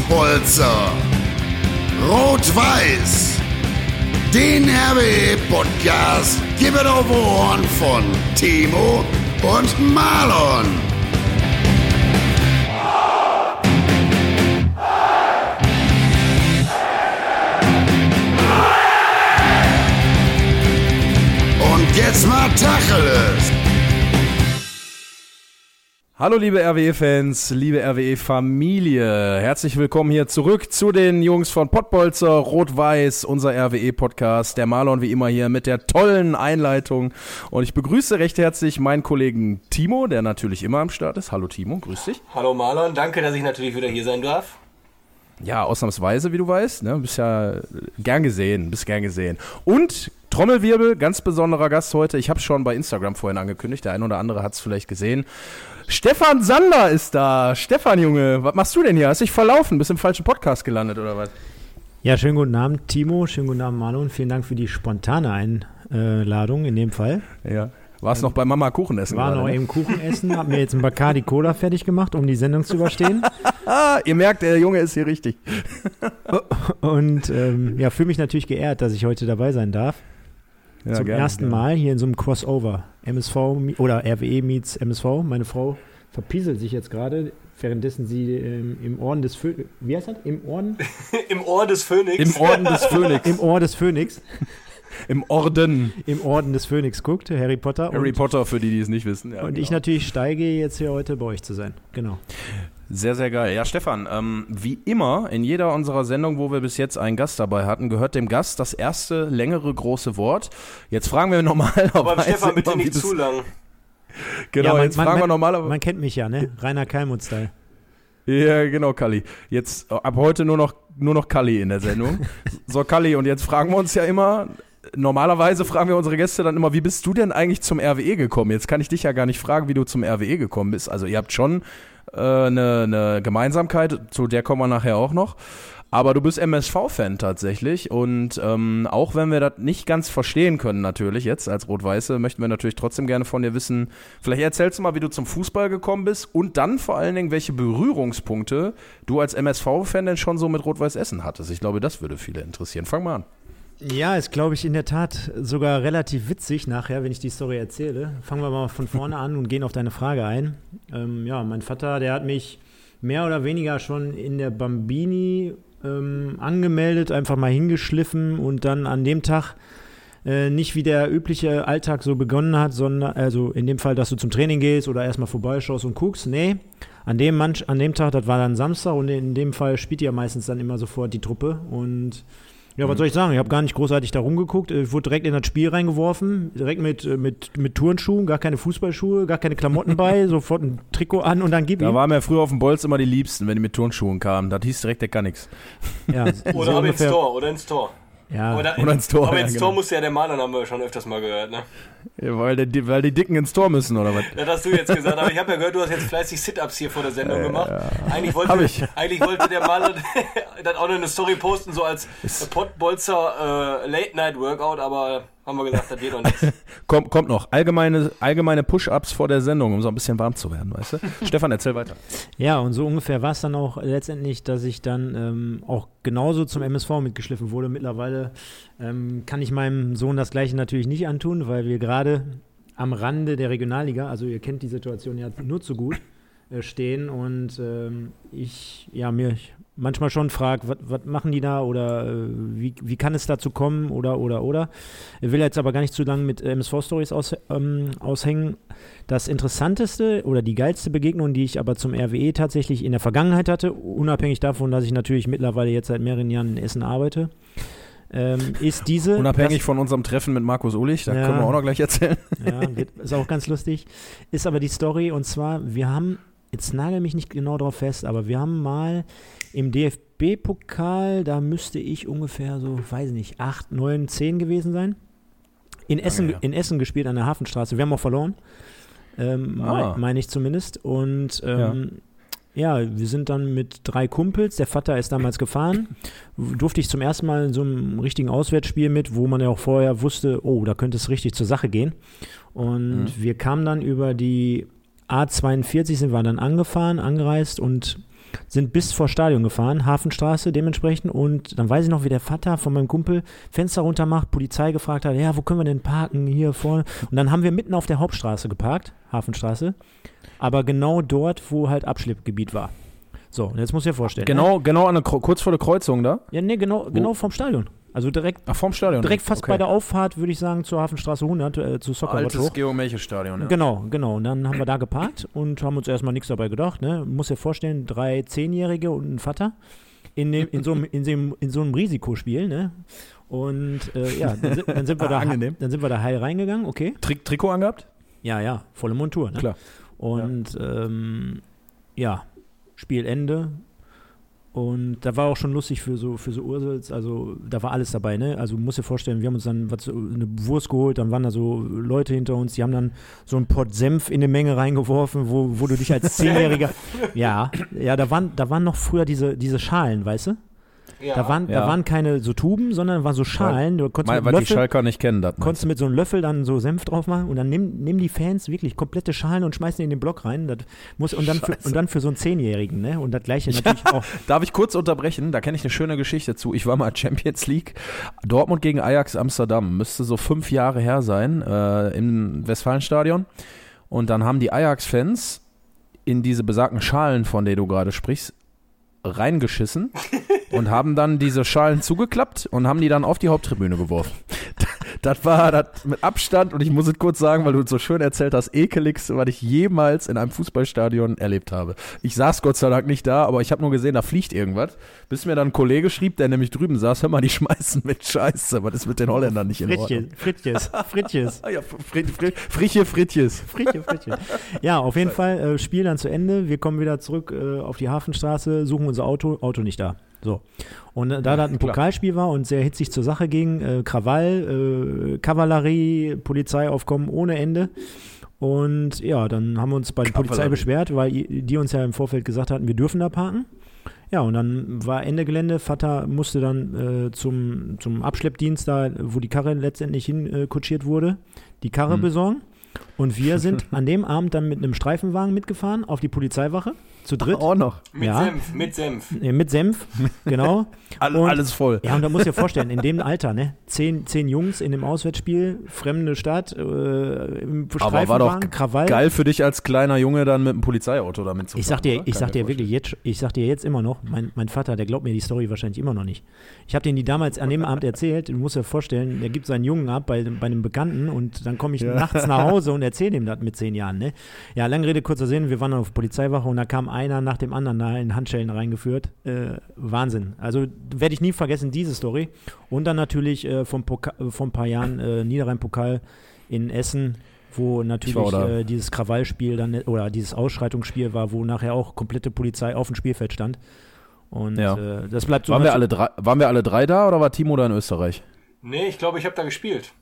Pottbolzer. Rot-Weiß. Den RWE-Podcast gibt es auf Ohren von Timo und Marlon. Und jetzt mal Tacheles. Hallo liebe RWE-Fans, liebe RWE-Familie. Herzlich willkommen hier zurück zu den Jungs von Pottbolzer, Rot-Weiß, unser RWE-Podcast. Der Marlon wie immer hier mit der tollen Einleitung. Und ich begrüße recht herzlich meinen Kollegen Timo, der natürlich immer am Start ist. Hallo Timo, grüß dich. Hallo Marlon, danke, dass ich natürlich wieder hier sein darf. Ja, ausnahmsweise, wie du weißt. Ne? Bist ja gern gesehen, bist gern gesehen. Und Trommelwirbel, ganz besonderer Gast heute. Ich habe es schon bei Instagram vorhin angekündigt. Der ein oder andere hat es vielleicht gesehen. Stefan Sander ist da. Stefan, Junge, was machst du denn hier? Hast dich verlaufen? Bist im falschen Podcast gelandet oder was? Ja, schönen guten Abend, Timo. Schönen guten Abend, Marlon. Vielen Dank für die spontane Einladung in dem Fall. Ja. Warst noch bei Mama Kuchen essen? War gerade, noch ne? eben Kuchen essen, hab mir jetzt ein Bacardi Cola fertig gemacht, um die Sendung zu überstehen. Ah, ihr merkt, der Junge ist hier richtig. Und ähm, ja, fühle mich natürlich geehrt, dass ich heute dabei sein darf. Ja, Zum gerne, ersten gerne. Mal hier in so einem Crossover. MSV oder RWE meets MSV. Meine Frau verpieselt sich jetzt gerade, währenddessen sie ähm, im Orden des Phönix. Wie heißt das? Im Orden? Im Ohr des Phönix. Im Orden des Phönix. Im Ohr des Phönix. Im Orden. Im Orden des Phönix guckt, Harry Potter. Harry und, Potter, für die, die es nicht wissen. Ja, und ich genau. natürlich steige jetzt hier heute bei euch zu sein. Genau. Sehr, sehr geil. Ja, Stefan, ähm, wie immer in jeder unserer Sendungen, wo wir bis jetzt einen Gast dabei hatten, gehört dem Gast das erste längere große Wort. Jetzt fragen wir normalerweise. Aber Stefan, bitte nicht zu lang. Genau, Ja, man- jetzt man- fragen wir man- normalerweise. Man kennt mich ja, ne? Rainer Kalmut-Style. Ja, genau, Kalli. Jetzt äh, ab heute nur noch, nur noch Kalli in der Sendung. so, Kalli, und jetzt fragen wir uns ja immer, normalerweise fragen wir unsere Gäste dann immer, wie bist du denn eigentlich zum RWE gekommen? Jetzt kann ich dich ja gar nicht fragen, wie du zum RWE gekommen bist. Also ihr habt schon äh, eine, eine Gemeinsamkeit, zu der kommen wir nachher auch noch. Aber du bist MSV-Fan tatsächlich und ähm, auch wenn wir das nicht ganz verstehen können natürlich jetzt als Rot-Weiße, möchten wir natürlich trotzdem gerne von dir wissen, vielleicht erzählst du mal, wie du zum Fußball gekommen bist und dann vor allen Dingen, welche Berührungspunkte du als MSV-Fan denn schon so mit Rot-Weiß Essen hattest. Ich glaube, das würde viele interessieren. Fang mal an. Ja, ist, glaube ich, in der Tat sogar relativ witzig nachher, wenn ich die Story erzähle. Fangen wir mal von vorne an und gehen auf deine Frage ein. Ähm, ja, mein Vater, der hat mich mehr oder weniger schon in der Bambini ähm, angemeldet, einfach mal hingeschliffen und dann an dem Tag äh, nicht wie der übliche Alltag so begonnen hat, sondern, also in dem Fall, dass du zum Training gehst oder erstmal vorbeischaust und guckst. Nee, an dem, Manch, an dem Tag, das war dann Samstag und in dem Fall spielt ja meistens dann immer sofort die Truppe und ja, was soll ich sagen? Ich habe gar nicht großartig da rumgeguckt. Ich wurde direkt in das Spiel reingeworfen, direkt mit, äh, mit, mit Turnschuhen, gar keine Fußballschuhe, gar keine Klamotten bei, sofort ein Trikot an und dann gib Da ihm. waren wir früher auf dem Bolz immer die Liebsten, wenn die mit Turnschuhen kamen. Das hieß direkt, der kann nix. Ja, so Oder ab ins. Tor, oder ins Tor. Ja, Oder, Oder ins Tor, Aber ja, ins genau. Tor muss ja der Marlon, haben wir schon öfters mal gehört, ne? Ja, weil, der, weil die Dicken ins Tor müssen, oder was? Das hast du jetzt gesagt, aber ich habe ja gehört, du hast jetzt fleißig Sit-Ups hier vor der Sendung gemacht. Eigentlich wollte, ich. eigentlich wollte der Marlon dann auch noch eine Story posten, so als Pottbolzer äh, Late-Night-Workout, aber haben wir gesagt, das geht doch nichts. Kommt, kommt noch. Allgemeine, allgemeine Push-Ups vor der Sendung, um so ein bisschen warm zu werden, weißt du? Stefan, erzähl weiter. ja, und so ungefähr war es dann auch letztendlich, dass ich dann ähm, auch genauso zum MSV mitgeschliffen wurde. Mittlerweile ähm, kann ich meinem Sohn das Gleiche natürlich nicht antun, weil wir gerade am Rande der Regionalliga, also ihr kennt die Situation ja nur zu gut, äh, stehen und ähm, ich ja mir manchmal schon frage, was machen die da oder äh, wie, wie kann es dazu kommen oder oder oder. Ich will jetzt aber gar nicht zu lange mit MSV-Stories aus, ähm, aushängen. Das interessanteste oder die geilste Begegnung, die ich aber zum RWE tatsächlich in der Vergangenheit hatte, unabhängig davon, dass ich natürlich mittlerweile jetzt seit mehreren Jahren in Essen arbeite, ähm, ist diese. Unabhängig von unserem Treffen mit Markus Ulich, da Ja. können wir auch noch gleich erzählen. ja, ist auch ganz lustig. Ist aber die Story und zwar, wir haben, jetzt nagel mich nicht genau drauf fest, aber wir haben mal im DFB-Pokal, da müsste ich ungefähr so, weiß nicht, 8, 9, 10 gewesen sein. In Essen, ja. in Essen gespielt an der Hafenstraße. Wir haben auch verloren. Ähm, Ah. mein- Meine ich zumindest. Und ähm, ja. wir sind dann mit drei Kumpels, der Vater ist damals gefahren, durfte ich zum ersten Mal in so einem richtigen Auswärtsspiel mit, wo man ja auch vorher wusste, oh, da könnte es richtig zur Sache gehen. Und Mhm. wir kamen dann über die A42, sind wir dann angefahren, angereist und sind bis vor Stadion gefahren, Hafenstraße dementsprechend. Und dann weiß ich noch, wie der Vater von meinem Kumpel Fenster runter macht, Polizei gefragt hat, ja, wo können wir denn parken? Hier vorne. Und dann haben wir mitten auf der Hauptstraße geparkt, Hafenstraße. Aber genau dort, wo halt Abschleppgebiet war. So, und jetzt muss ich dir vorstellen. Genau, genau an der, kurz vor der Kreuzung da. Ne? Ja, nee, genau, genau vom Stadion. Also direkt, Ach, vorm Stadion. direkt fast Okay. bei der Auffahrt, würde ich sagen, zur Hafenstraße 100, äh, zu Soccer Altes. Geo-Melche-Stadion, ja. Genau, genau. Und dann haben wir da geparkt und haben uns erstmal nichts dabei gedacht. Ne? Muss dir vorstellen, drei Zehnjährige und ein Vater in, dem, in, so, einem, in, dem, in so einem Risikospiel. Ne? Und äh, ja, dann, sind- dann, sind wir da, Angenehm. dann sind wir da heil reingegangen, okay. Tri Trikot angehabt? Ja, ja, volle Montur. Ne? Klar. Und ähm, ja, Spielende. Und da war auch schon lustig für so, für so Ursels, also da war alles dabei, ne? Also musst dir vorstellen, wir haben uns dann was, eine Wurst geholt, dann waren da so Leute hinter uns, die haben dann so einen Pott Senf in eine Menge reingeworfen, wo, wo du dich als Zehnjähriger. ja, ja, da waren, da waren noch früher diese, diese Schalen, weißt du? Ja. Da waren, Ja. da waren keine so Tuben, sondern waren so Schalen. Du konntest weil die Löffel, Schalker nicht kennen, das. konntest du mit so einem Löffel dann so Senf drauf machen und dann nehmen, nehmen die Fans wirklich komplette Schalen und schmeißen die in den Block rein. Das muss, und, dann für, und dann für so einen Zehnjährigen, ne? Und das gleiche natürlich auch. Darf ich kurz unterbrechen? Da kenne ich eine schöne Geschichte zu. Ich war mal Champions League. Dortmund gegen Ajax Amsterdam. Müsste so fünf Jahre her sein äh, im Westfalenstadion. Und dann haben die Ajax-Fans in diese besagten Schalen, von denen du gerade sprichst, reingeschissen und haben dann diese Schalen zugeklappt und haben die dann auf die Haupttribüne geworfen. Das war das mit Abstand und ich muss es kurz sagen, weil du es so schön erzählt hast, ekeligste, was ich jemals in einem Fußballstadion erlebt habe. Ich saß Gott sei Dank nicht da, aber ich habe nur gesehen, da fliegt irgendwas. Bis mir dann ein Kollege schrieb, der nämlich drüben saß, hör mal, die schmeißen mit Scheiße, was ist mit den Holländern nicht in Ordnung? Frittjes, Frittjes, Frittjes. Ah ja, Fri Fri Frische Frittjes. Fritje, Fritje. Ja, auf jeden Fall, äh, Spiel dann zu Ende. Wir kommen wieder zurück äh, auf die Hafenstraße, suchen unser Auto, Auto nicht da. So. Und äh, da das ein Klar. Pokalspiel war und sehr hitzig zur Sache ging, äh, Krawall, äh, Kavallerie, Polizeiaufkommen ohne Ende. Und ja, dann haben wir uns bei der Polizei beschwert, weil die uns ja im Vorfeld gesagt hatten, wir dürfen da parken. Ja, und dann war Ende Gelände. Vater musste dann äh, zum, zum Abschleppdienst da, wo die Karre letztendlich hin äh, wurde, die Karre Hm. besorgen. Und wir sind an dem Abend dann mit einem Streifenwagen mitgefahren auf die Polizeiwache. Zu dritt. Auch noch. Mit Ja. Senf, mit Senf. Äh, Mit Senf, genau. All, Und- alles voll. Ja, und da musst du dir vorstellen, in dem Alter, ne? Zehn, zehn Jungs in dem Auswärtsspiel, fremde Stadt, äh, im Aber war Streifenwagen, doch Krawall. Geil für dich als kleiner Junge dann mit einem Polizeiauto damit zu Ich fahren, sag dir, oder? ich Kann sag dir wirklich jetzt, ich sag dir jetzt immer noch, mein, mein Vater, der glaubt mir die Story wahrscheinlich immer noch nicht. Ich habe den die damals an dem Abend erzählt. Du musst dir vorstellen, der gibt seinen Jungen ab bei, bei einem Bekannten und dann komme ich Ja. nachts nach Hause und erzähle ihm das mit zehn Jahren. Ne? Ja, lange Rede kurzer Sinn. Wir waren auf Polizeiwache und da kam einer nach dem anderen da in Handschellen reingeführt. Äh, Wahnsinn. Also werde ich nie vergessen diese Story. Und dann natürlich äh, vom Poka vor ein paar Jahren äh, Niederrhein-Pokal in Essen. Wo natürlich äh, dieses Krawallspiel dann oder dieses Ausschreitungsspiel war, wo nachher auch komplette Polizei auf dem Spielfeld stand. Und Ja. äh, das bleibt so. Waren wir, alle drei, waren wir alle drei da oder war Timo da in Österreich? Nee, ich glaube, ich habe da gespielt.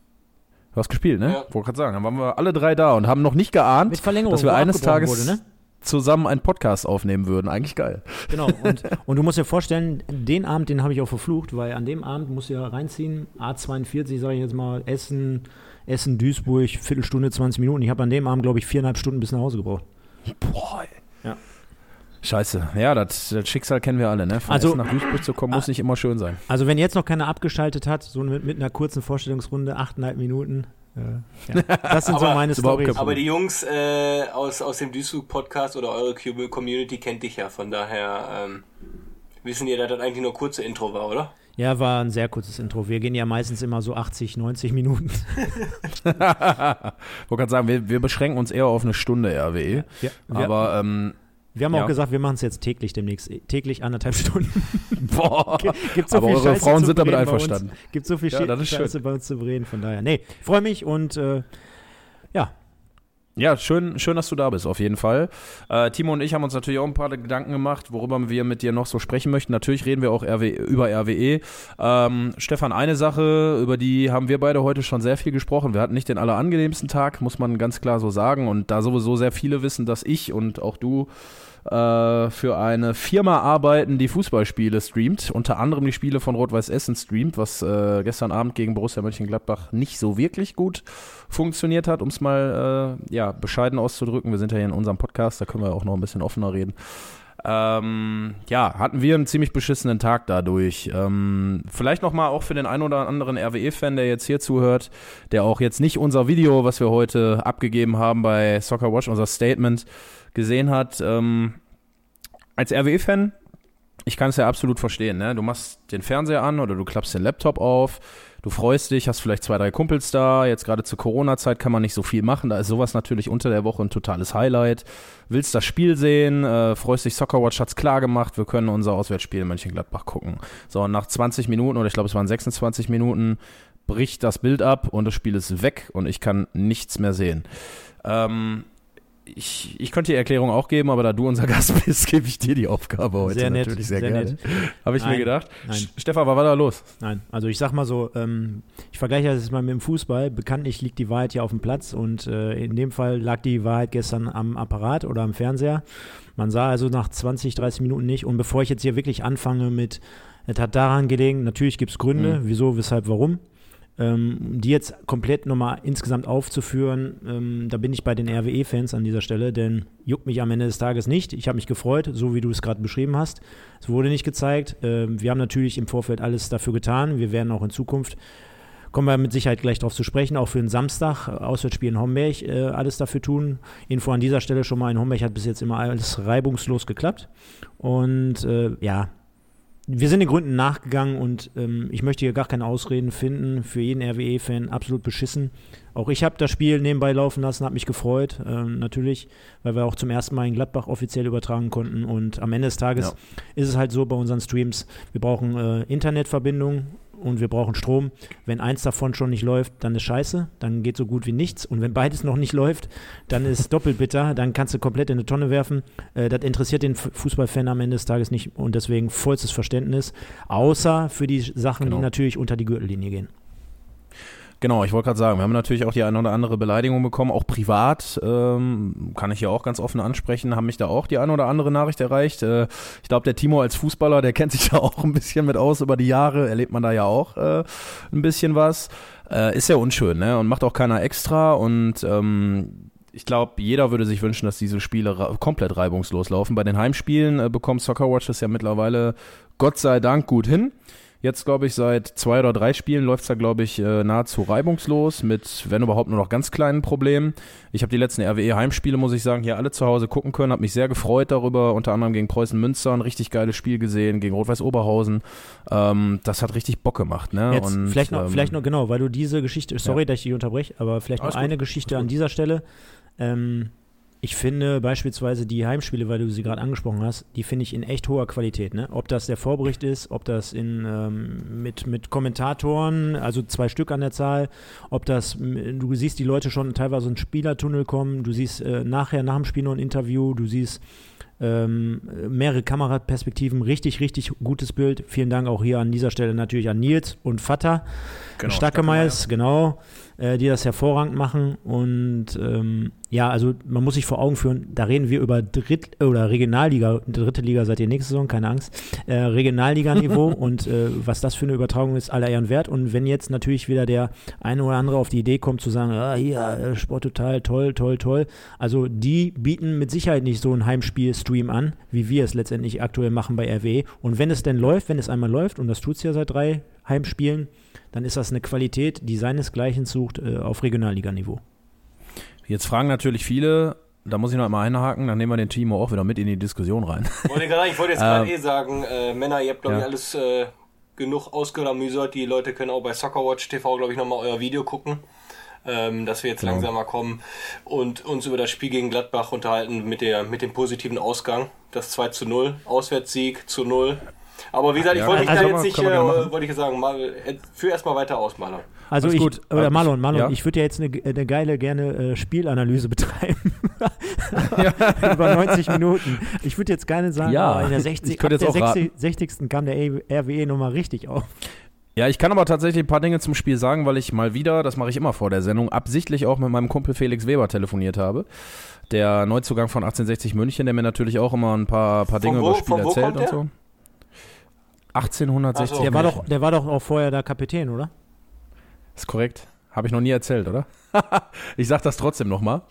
Du hast gespielt, ne? Ja. Wollte gerade sagen. Dann waren wir alle drei da und haben noch nicht geahnt, dass wir eines Tages Wurde, ne? Zusammen einen Podcast aufnehmen würden. Eigentlich geil. Genau. Und, und du musst dir vorstellen, den Abend, den habe ich auch verflucht, weil an dem Abend musst du ja reinziehen, A42, sage ich jetzt mal, Essen, Essen, Duisburg, Viertelstunde, 20 Minuten. Ich habe an dem Abend, glaube ich, viereinhalb Stunden bis nach Hause gebraucht. Boah. Ja. Scheiße. Ja, das, das Schicksal kennen wir alle, ne? Von Also- Essen nach Duisburg zu kommen, muss nicht immer schön sein. Also wenn jetzt noch keiner abgeschaltet hat, so mit, mit einer kurzen Vorstellungsrunde, achteinhalb Minuten. Ja. Das sind so Aber- meine ist überhaupt Storys. Aber die Jungs äh, aus, aus dem Duisburg-Podcast oder eure Cube Community kennt dich ja. Von daher ähm, wissen ihr, dass das eigentlich nur kurze Intro war, oder? Ja, war ein sehr kurzes Intro. Wir gehen ja meistens immer so 80, 90 Minuten. Wollte gerade sagen, wir, wir beschränken uns eher auf eine Stunde RWE. Wir, Aber, ähm, wir haben ja. auch gesagt, wir machen es jetzt täglich demnächst. Täglich anderthalb Stunden. boah. Gibt so Aber viel eure Scheiße Frauen sind damit einverstanden. Gibt so viel Ja, ist schön. Scheiße bei uns zu bereden, von daher. Nee, freue mich und äh, ja, Ja, schön, schön, dass du da bist, auf jeden Fall. Äh, Timo und ich haben uns natürlich auch ein paar Gedanken gemacht, worüber wir mit dir noch so sprechen möchten. Natürlich reden wir auch RW, über RWE. Ähm, Stefan, eine Sache, über die haben wir beide heute schon sehr viel gesprochen. Wir hatten nicht den allerangenehmsten Tag, muss man ganz klar so sagen. Und da sowieso sehr viele wissen, dass ich und auch du äh, für eine Firma arbeiten, die Fußballspiele streamt, unter anderem die Spiele von Rot-Weiß Essen streamt, was äh, gestern Abend gegen Borussia Mönchengladbach nicht so wirklich gut funktioniert hat, um es mal äh, ja, bescheiden auszudrücken. Wir sind ja hier in unserem Podcast, da können wir auch noch ein bisschen offener reden. Ähm, ja, hatten wir einen ziemlich beschissenen Tag dadurch. Ähm, vielleicht nochmal auch für den einen oder anderen RWE-Fan, der jetzt hier zuhört, der auch jetzt nicht unser Video, was wir heute abgegeben haben bei Soccer Watch, unser Statement, gesehen hat. Ähm, als RWE-Fan, ich kann es ja absolut verstehen, ne? Du machst den Fernseher an oder du klappst den Laptop auf, du freust dich, hast vielleicht zwei, drei Kumpels da. Jetzt gerade zur Corona-Zeit kann man nicht so viel machen. Da ist sowas natürlich unter der Woche ein totales Highlight. Willst das Spiel sehen, äh, freust dich, Soccerwatch hat's klar gemacht, wir können unser Auswärtsspiel in Mönchengladbach gucken. So, und nach 20 Minuten, oder ich glaube, es waren 26 Minuten, bricht das Bild ab und das Spiel ist weg und ich kann nichts mehr sehen. Ähm, ich, ich könnte die Erklärung auch geben, aber da du unser Gast bist, gebe ich dir die Aufgabe heute Sehr nett, natürlich sehr, sehr gerne. Habe ich mir Nein, gedacht. nein. Stefan, was war da los? Nein, also ich sag mal so, ähm, ich vergleiche das jetzt mal mit dem Fußball. Bekanntlich liegt die Wahrheit ja auf dem Platz und äh, in dem Fall lag die Wahrheit gestern am Apparat oder am Fernseher. Man sah also nach 20, 30 Minuten nicht. Und bevor ich jetzt hier wirklich anfange mit, es hat daran gelegen, natürlich gibt es Gründe, Mhm. wieso, weshalb, warum. Ähm, die jetzt komplett nochmal insgesamt aufzuführen, ähm, da bin ich bei den RWE-Fans an dieser Stelle, denn juckt mich am Ende des Tages nicht. Ich habe mich gefreut, so wie du es gerade beschrieben hast. Es wurde nicht gezeigt. Ähm, wir haben natürlich im Vorfeld alles dafür getan. Wir werden auch in Zukunft, kommen wir mit Sicherheit gleich darauf zu sprechen, auch für den Samstag, äh, Auswärtsspiel in Homberg, äh, alles dafür tun. Info an dieser Stelle schon mal, in Homberg hat bis jetzt immer alles reibungslos geklappt. Und äh, ja, wir sind den Gründen nachgegangen und ähm, ich möchte hier gar keine Ausreden finden. Für jeden RWE-Fan absolut beschissen. Auch ich habe das Spiel nebenbei laufen lassen, habe mich gefreut, ähm, natürlich, weil wir auch zum ersten Mal in Gladbach offiziell übertragen konnten. Und am Ende des Tages Ja. ist es halt so bei unseren Streams, wir brauchen äh, Internetverbindung und wir brauchen Strom. Wenn eins davon schon nicht läuft, dann ist scheiße, dann geht so gut wie nichts. Und wenn beides noch nicht läuft, dann ist doppelt bitter, dann kannst du komplett in eine Tonne werfen. Äh, das interessiert den Fußballfan am Ende des Tages nicht und deswegen vollstes Verständnis, außer für die Sachen, Genau. die natürlich unter die Gürtellinie gehen. Genau, ich wollte gerade sagen, wir haben natürlich auch die eine oder andere Beleidigung bekommen, auch privat, ähm, kann ich hier auch ganz offen ansprechen, haben mich da auch die eine oder andere Nachricht erreicht. Äh, ich glaube, der Timo als Fußballer, der kennt sich da auch ein bisschen mit aus über die Jahre, erlebt man da ja auch äh, ein bisschen was. Äh, ist ja unschön, ne? Und macht auch keiner extra und ähm, ich glaube, jeder würde sich wünschen, dass diese Spiele komplett reibungslos laufen. Bei den Heimspielen äh, bekommt Soccerwatch das ja mittlerweile Gott sei Dank gut hin. Jetzt, glaube ich, seit zwei oder drei Spielen läuft es da, glaube ich, äh, nahezu reibungslos mit, wenn überhaupt, nur noch ganz kleinen Problemen. Ich habe die letzten RWE-Heimspiele, muss ich sagen, hier alle zu Hause gucken können, habe mich sehr gefreut darüber, unter anderem gegen Preußen Münster ein richtig geiles Spiel gesehen, gegen Rot-Weiß Oberhausen. Ähm, das hat richtig Bock gemacht. Ne? Jetzt Und, vielleicht, noch, ähm, vielleicht noch, genau, weil du diese Geschichte, sorry, dass ich dich unterbreche, aber vielleicht Alles noch gut, eine Geschichte an dieser Stelle. Ähm, ich finde beispielsweise die Heimspiele, weil du sie gerade angesprochen hast, die finde ich in echt hoher Qualität. Ne? Ob das der Vorbericht ist, ob das in, ähm, mit, mit Kommentatoren, also zwei Stück an der Zahl, ob das, m, du siehst die Leute schon teilweise in Spielertunnel kommen, du siehst äh, nachher nach dem Spiel noch ein Interview, du siehst ähm, mehrere Kameraperspektiven, richtig, richtig gutes Bild. Vielen Dank auch hier an dieser Stelle natürlich an Nils und Vater. Genau, Stackemeyers, genau, äh, die das hervorragend machen. Und ähm, ja, also man muss sich vor Augen führen, da reden wir über Dritt- oder Regionalliga, dritte Liga seid ihr nächste Saison, keine Angst, äh, Regionalliganiveau und äh, was das für eine Übertragung ist, aller Ehren wert. Und wenn jetzt natürlich wieder der eine oder andere auf die Idee kommt zu sagen, ah, hier, äh, Sport total, toll, toll, toll. Also die bieten mit Sicherheit nicht so einen Heimspiel-Stream an, wie wir es letztendlich aktuell machen bei RWE. Und wenn es denn läuft, wenn es einmal läuft, und das tut es ja seit drei Heimspielen, dann ist das eine Qualität, die seinesgleichen sucht äh, auf Regionalliganiveau. Jetzt fragen natürlich viele, da muss ich noch einmal einhaken, dann nehmen wir den Timo auch wieder mit in die Diskussion rein. Wollte gerade sagen, ich wollte jetzt gerade Ähm, eh sagen, äh, Männer, ihr habt glaube ich ja. alles äh, genug ausgelamüsert. Die Leute können auch bei Soccerwatch TV glaube ich nochmal euer Video gucken. Ähm, dass wir jetzt Genau. langsamer kommen und uns über das Spiel gegen Gladbach unterhalten mit, der, mit dem positiven Ausgang. Das 2 zu 0, Auswärtssieg zu 0. Aber wie gesagt, ich Ja, wollte dich also- jetzt nicht, äh, wollte ich sagen, mal, äh, führ erstmal weiter aus, Maler. Also Alles ich, gut. oder Äh, Marlon, Marlon, ja. ich würde ja jetzt eine, eine geile, gerne äh, Spielanalyse betreiben. Über 90 Minuten. Ich würde jetzt gerne sagen, Ja, aber in der ich 60. könnte ab jetzt der auch 60. 60. kam der RWE nochmal richtig auf. Ja, ich kann aber tatsächlich ein paar Dinge zum Spiel sagen, weil ich mal wieder, das mache ich immer vor der Sendung, absichtlich auch mit meinem Kumpel Felix Weber telefoniert habe. Der Neuzugang von 1860 München, der mir natürlich auch immer ein paar, paar Dinge wo- über das Spiel erzählt und der? So. 1860 Ach so. Der war, doch, der war doch auch vorher der Kapitän, oder? Ist korrekt. Habe ich noch nie erzählt, oder? ich sag das trotzdem nochmal.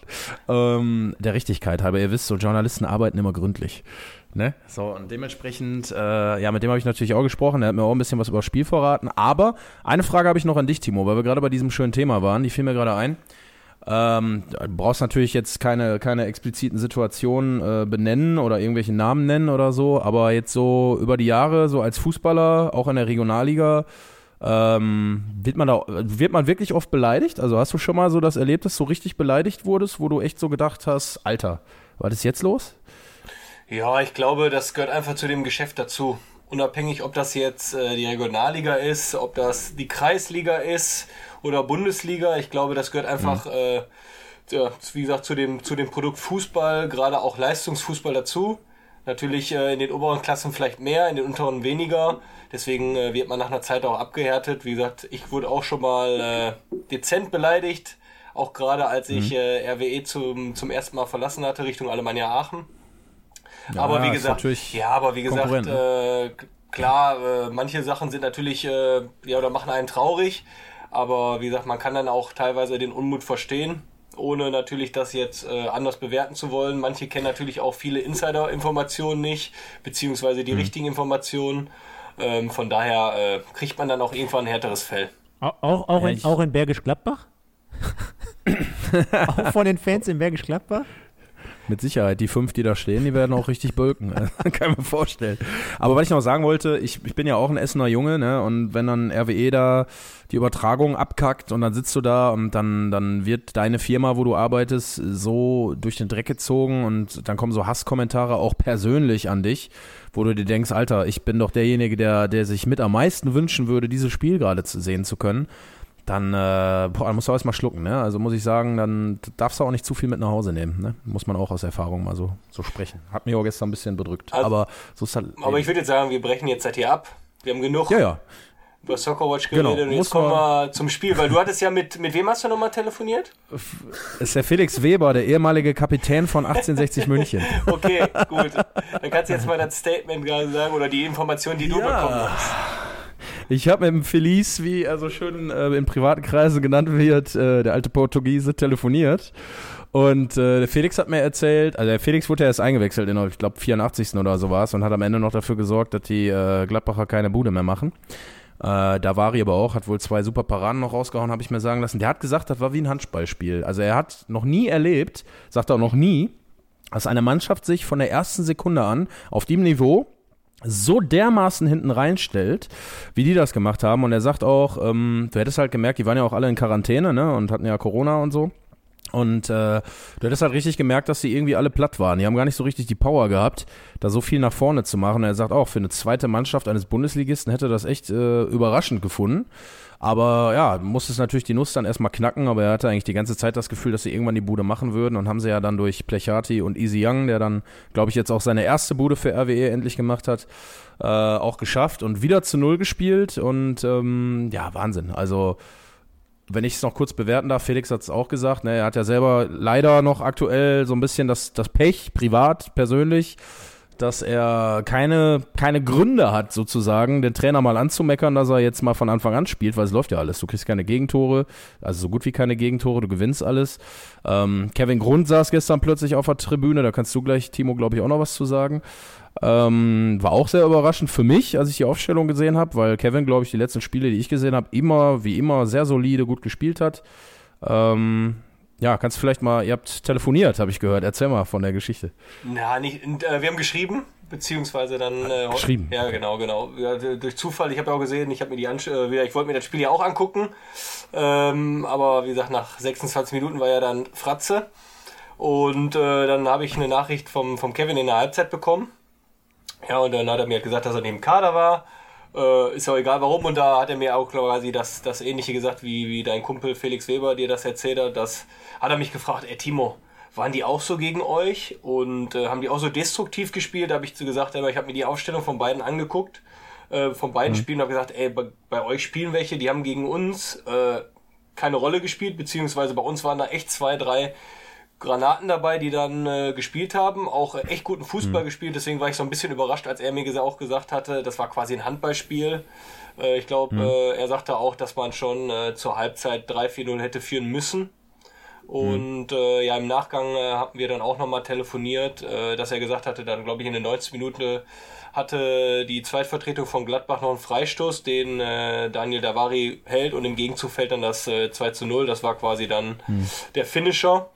Ähm, der Richtigkeit halber. Ihr wisst, so Journalisten arbeiten immer gründlich. Ne? So, und dementsprechend, äh, ja, mit dem habe ich natürlich auch gesprochen. Er hat mir auch ein bisschen was über das Spiel verraten. Aber eine Frage habe ich noch an dich, Timo, weil wir gerade bei diesem schönen Thema waren. Die fiel mir gerade ein. Ähm, du brauchst natürlich jetzt keine, keine expliziten Situationen äh, benennen oder irgendwelche Namen nennen oder so, aber jetzt so über die Jahre, so als Fußballer, auch in der Regionalliga, ähm, wird man da, wird man wirklich oft beleidigt? Also hast du schon mal so das erlebt, dass du richtig beleidigt wurdest, wo du echt so gedacht hast, Alter, was ist jetzt los? Ja, ich glaube, das gehört einfach zu dem Geschäft dazu. Unabhängig, ob das jetzt äh, die Regionalliga ist, ob das die Kreisliga ist oder Bundesliga. Ich glaube, das gehört einfach, mhm. äh, ja, wie gesagt, zu dem, zu dem Produkt Fußball, gerade auch Leistungsfußball dazu. Natürlich äh, in den oberen Klassen vielleicht mehr, in den unteren weniger. Deswegen äh, wird man nach einer Zeit auch abgehärtet. Wie gesagt, ich wurde auch schon mal äh, dezent beleidigt. Auch gerade als ich mhm. äh, RWE zum, zum ersten Mal verlassen hatte, Richtung Alemannia Aachen. Ja, aber wie gesagt, ja, aber wie gesagt, ne? äh, klar, äh, manche Sachen sind natürlich, äh, ja, oder machen einen traurig. Aber wie gesagt, man kann dann auch teilweise den Unmut verstehen, ohne natürlich das jetzt äh, anders bewerten zu wollen. Manche kennen natürlich auch viele Insider-Informationen nicht, beziehungsweise die mhm. richtigen Informationen. Ähm, von daher äh, kriegt man dann auch irgendwann ein härteres Fell. Auch, auch, in, auch in Bergisch Gladbach? auch von den Fans in Bergisch Gladbach? Mit Sicherheit. Die fünf, die da stehen, die werden auch richtig bölken. Kann mir vorstellen. Aber was ich noch sagen wollte, ich, ich bin ja auch ein Essener Junge, ne? Und wenn dann RWE da die Übertragung abkackt und dann sitzt du da und dann, dann wird deine Firma, wo du arbeitest, so durch den Dreck gezogen und dann kommen so Hasskommentare auch persönlich an dich, wo du dir denkst, Alter, ich bin doch derjenige, der, der sich mit am meisten wünschen würde, dieses Spiel gerade zu sehen zu können dann, äh, boah, dann musst du auch erstmal schlucken. Ne? Also muss ich sagen, dann darfst du auch nicht zu viel mit nach Hause nehmen. Ne? Muss man auch aus Erfahrung mal so, so sprechen. Hat mich auch gestern ein bisschen bedrückt. Also, aber so ist halt. Aber ich würde jetzt sagen, wir brechen jetzt halt hier ab. Wir haben genug. Ja, ja. Über Soccerwatch geredet genau, und jetzt kommen wir zum Spiel, weil du hattest ja mit, mit wem hast du nochmal telefoniert? ist der Felix Weber, der ehemalige Kapitän von 1860 München. okay, gut. Dann kannst du jetzt mal das Statement gerade sagen oder die Information, die du ja. bekommen hast. Ich habe mit dem Feliz, wie er so schön äh, in privaten Kreisen genannt wird, äh, der alte Portugiese, telefoniert. Und äh, der Felix hat mir erzählt, also der Felix wurde ja erst eingewechselt in, ich glaube, 84. oder so war und hat am Ende noch dafür gesorgt, dass die äh, Gladbacher keine Bude mehr machen. Äh, da war er aber auch, hat wohl zwei super Paraden noch rausgehauen, habe ich mir sagen lassen. Der hat gesagt, das war wie ein Handballspiel. Also er hat noch nie erlebt, sagt er auch noch nie, dass eine Mannschaft sich von der ersten Sekunde an auf dem Niveau so dermaßen hinten reinstellt, wie die das gemacht haben. Und er sagt auch, ähm, du hättest halt gemerkt, die waren ja auch alle in Quarantäne, ne? Und hatten ja Corona und so. Und äh, du hättest halt richtig gemerkt, dass sie irgendwie alle platt waren. Die haben gar nicht so richtig die Power gehabt, da so viel nach vorne zu machen. Und er sagt auch, für eine zweite Mannschaft eines Bundesligisten hätte das echt äh, überraschend gefunden. Aber ja, musste es natürlich die Nuss dann erstmal knacken, aber er hatte eigentlich die ganze Zeit das Gefühl, dass sie irgendwann die Bude machen würden und haben sie ja dann durch Plechati und Easy Young, der dann, glaube ich, jetzt auch seine erste Bude für RWE endlich gemacht hat, äh, auch geschafft und wieder zu Null gespielt und ähm, ja, Wahnsinn. Also wenn ich es noch kurz bewerten darf, Felix hat es auch gesagt, ne, er hat ja selber leider noch aktuell so ein bisschen das, das Pech, privat, persönlich, dass er keine, keine Gründe hat, sozusagen, den Trainer mal anzumeckern, dass er jetzt mal von Anfang an spielt, weil es läuft ja alles. Du kriegst keine Gegentore, also so gut wie keine Gegentore, du gewinnst alles. Ähm, Kevin Grund saß gestern plötzlich auf der Tribüne, da kannst du gleich, Timo, glaube ich, auch noch was zu sagen. Ähm, war auch sehr überraschend für mich, als ich die Aufstellung gesehen habe, weil Kevin, glaube ich, die letzten Spiele, die ich gesehen habe, immer, wie immer, sehr solide, gut gespielt hat. Ähm, ja, kannst du vielleicht mal, ihr habt telefoniert, habe ich gehört. Erzähl mal von der Geschichte. Na, nicht, äh, wir haben geschrieben, beziehungsweise dann. Äh, geschrieben. Ja, genau, genau. Ja, durch Zufall, ich habe ja auch gesehen, ich habe mir die Ansch äh, ich wollte mir das Spiel ja auch angucken. Ähm, aber wie gesagt, nach 26 Minuten war ja dann Fratze. Und äh, dann habe ich eine Nachricht vom, vom Kevin in der Halbzeit bekommen. Ja, und dann hat er mir gesagt, dass er neben Kader war. Äh, ist ja egal warum. Und da hat er mir auch quasi das, das Ähnliche gesagt, wie, wie dein Kumpel Felix Weber dir das erzählt hat. Das hat er mich gefragt, ey Timo, waren die auch so gegen euch? Und äh, haben die auch so destruktiv gespielt? Da habe ich zu gesagt, aber ich habe mir die Aufstellung von beiden angeguckt, äh, von beiden mhm. Spielen, habe gesagt, ey, bei, bei, euch spielen welche, die haben gegen uns äh, keine Rolle gespielt, beziehungsweise bei uns waren da echt zwei, drei Granaten dabei, die dann äh, gespielt haben, auch äh, echt guten Fußball mhm. gespielt. Deswegen war ich so ein bisschen überrascht, als er mir auch gesagt hatte, das war quasi ein Handballspiel. Äh, ich glaube, mhm. äh, er sagte auch, dass man schon äh, zur Halbzeit 3-4-0 hätte führen müssen. Und äh, ja, im Nachgang äh, haben wir dann auch nochmal telefoniert, äh, dass er gesagt hatte, dann glaube ich in den 90 Minuten hatte die Zweitvertretung von Gladbach noch einen Freistoß, den äh, Daniel Davari hält und im Gegenzug fällt dann das äh, 2 zu 0. Das war quasi dann der Finisher.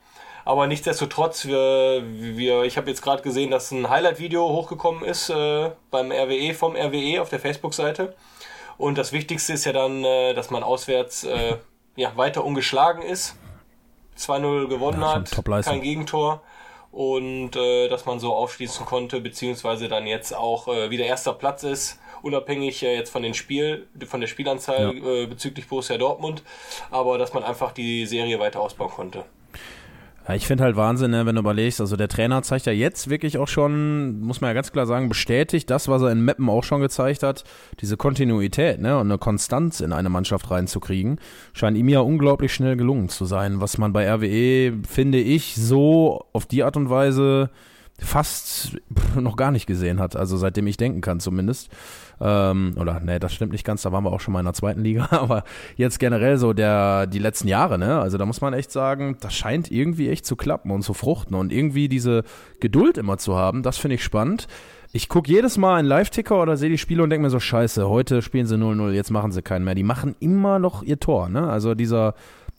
Aber nichtsdestotrotz, wir, wir, ich habe jetzt gerade gesehen, dass ein Highlight-Video hochgekommen ist äh, beim RWE, vom RWE auf der Facebook-Seite. Und das Wichtigste ist ja dann, äh, dass man auswärts äh, ja, weiter ungeschlagen ist. 2-0 gewonnen Ja, hat, kein Gegentor. Und äh, dass man so aufschließen konnte, beziehungsweise dann jetzt auch äh, wieder erster Platz ist, unabhängig äh, jetzt von den Spiel, von der Spielanzahl äh, bezüglich Borussia Dortmund, aber dass man einfach die Serie weiter ausbauen konnte. Ja, ich finde halt Wahnsinn, ne, wenn du überlegst, also der Trainer zeigt ja jetzt wirklich auch schon, muss man ja ganz klar sagen, bestätigt das, was er in Meppen auch schon gezeigt hat, diese Kontinuität ne, und eine Konstanz in eine Mannschaft reinzukriegen, scheint ihm ja unglaublich schnell gelungen zu sein, was man bei RWE, finde ich, so auf die Art und Weise fast noch gar nicht gesehen hat, also seitdem ich denken kann zumindest. Ähm, oder nee, das stimmt nicht ganz, da waren wir auch schon mal in der zweiten Liga, aber jetzt generell so der die letzten Jahre, ne? Also da muss man echt sagen, das scheint irgendwie echt zu klappen und zu fruchten und irgendwie diese Geduld immer zu haben, das finde ich spannend. Ich gucke jedes Mal einen Live-Ticker oder sehe die Spiele und denke mir so, scheiße, heute spielen sie 0-0, jetzt machen sie keinen mehr. Die machen immer noch ihr Tor, ne? Also dieser,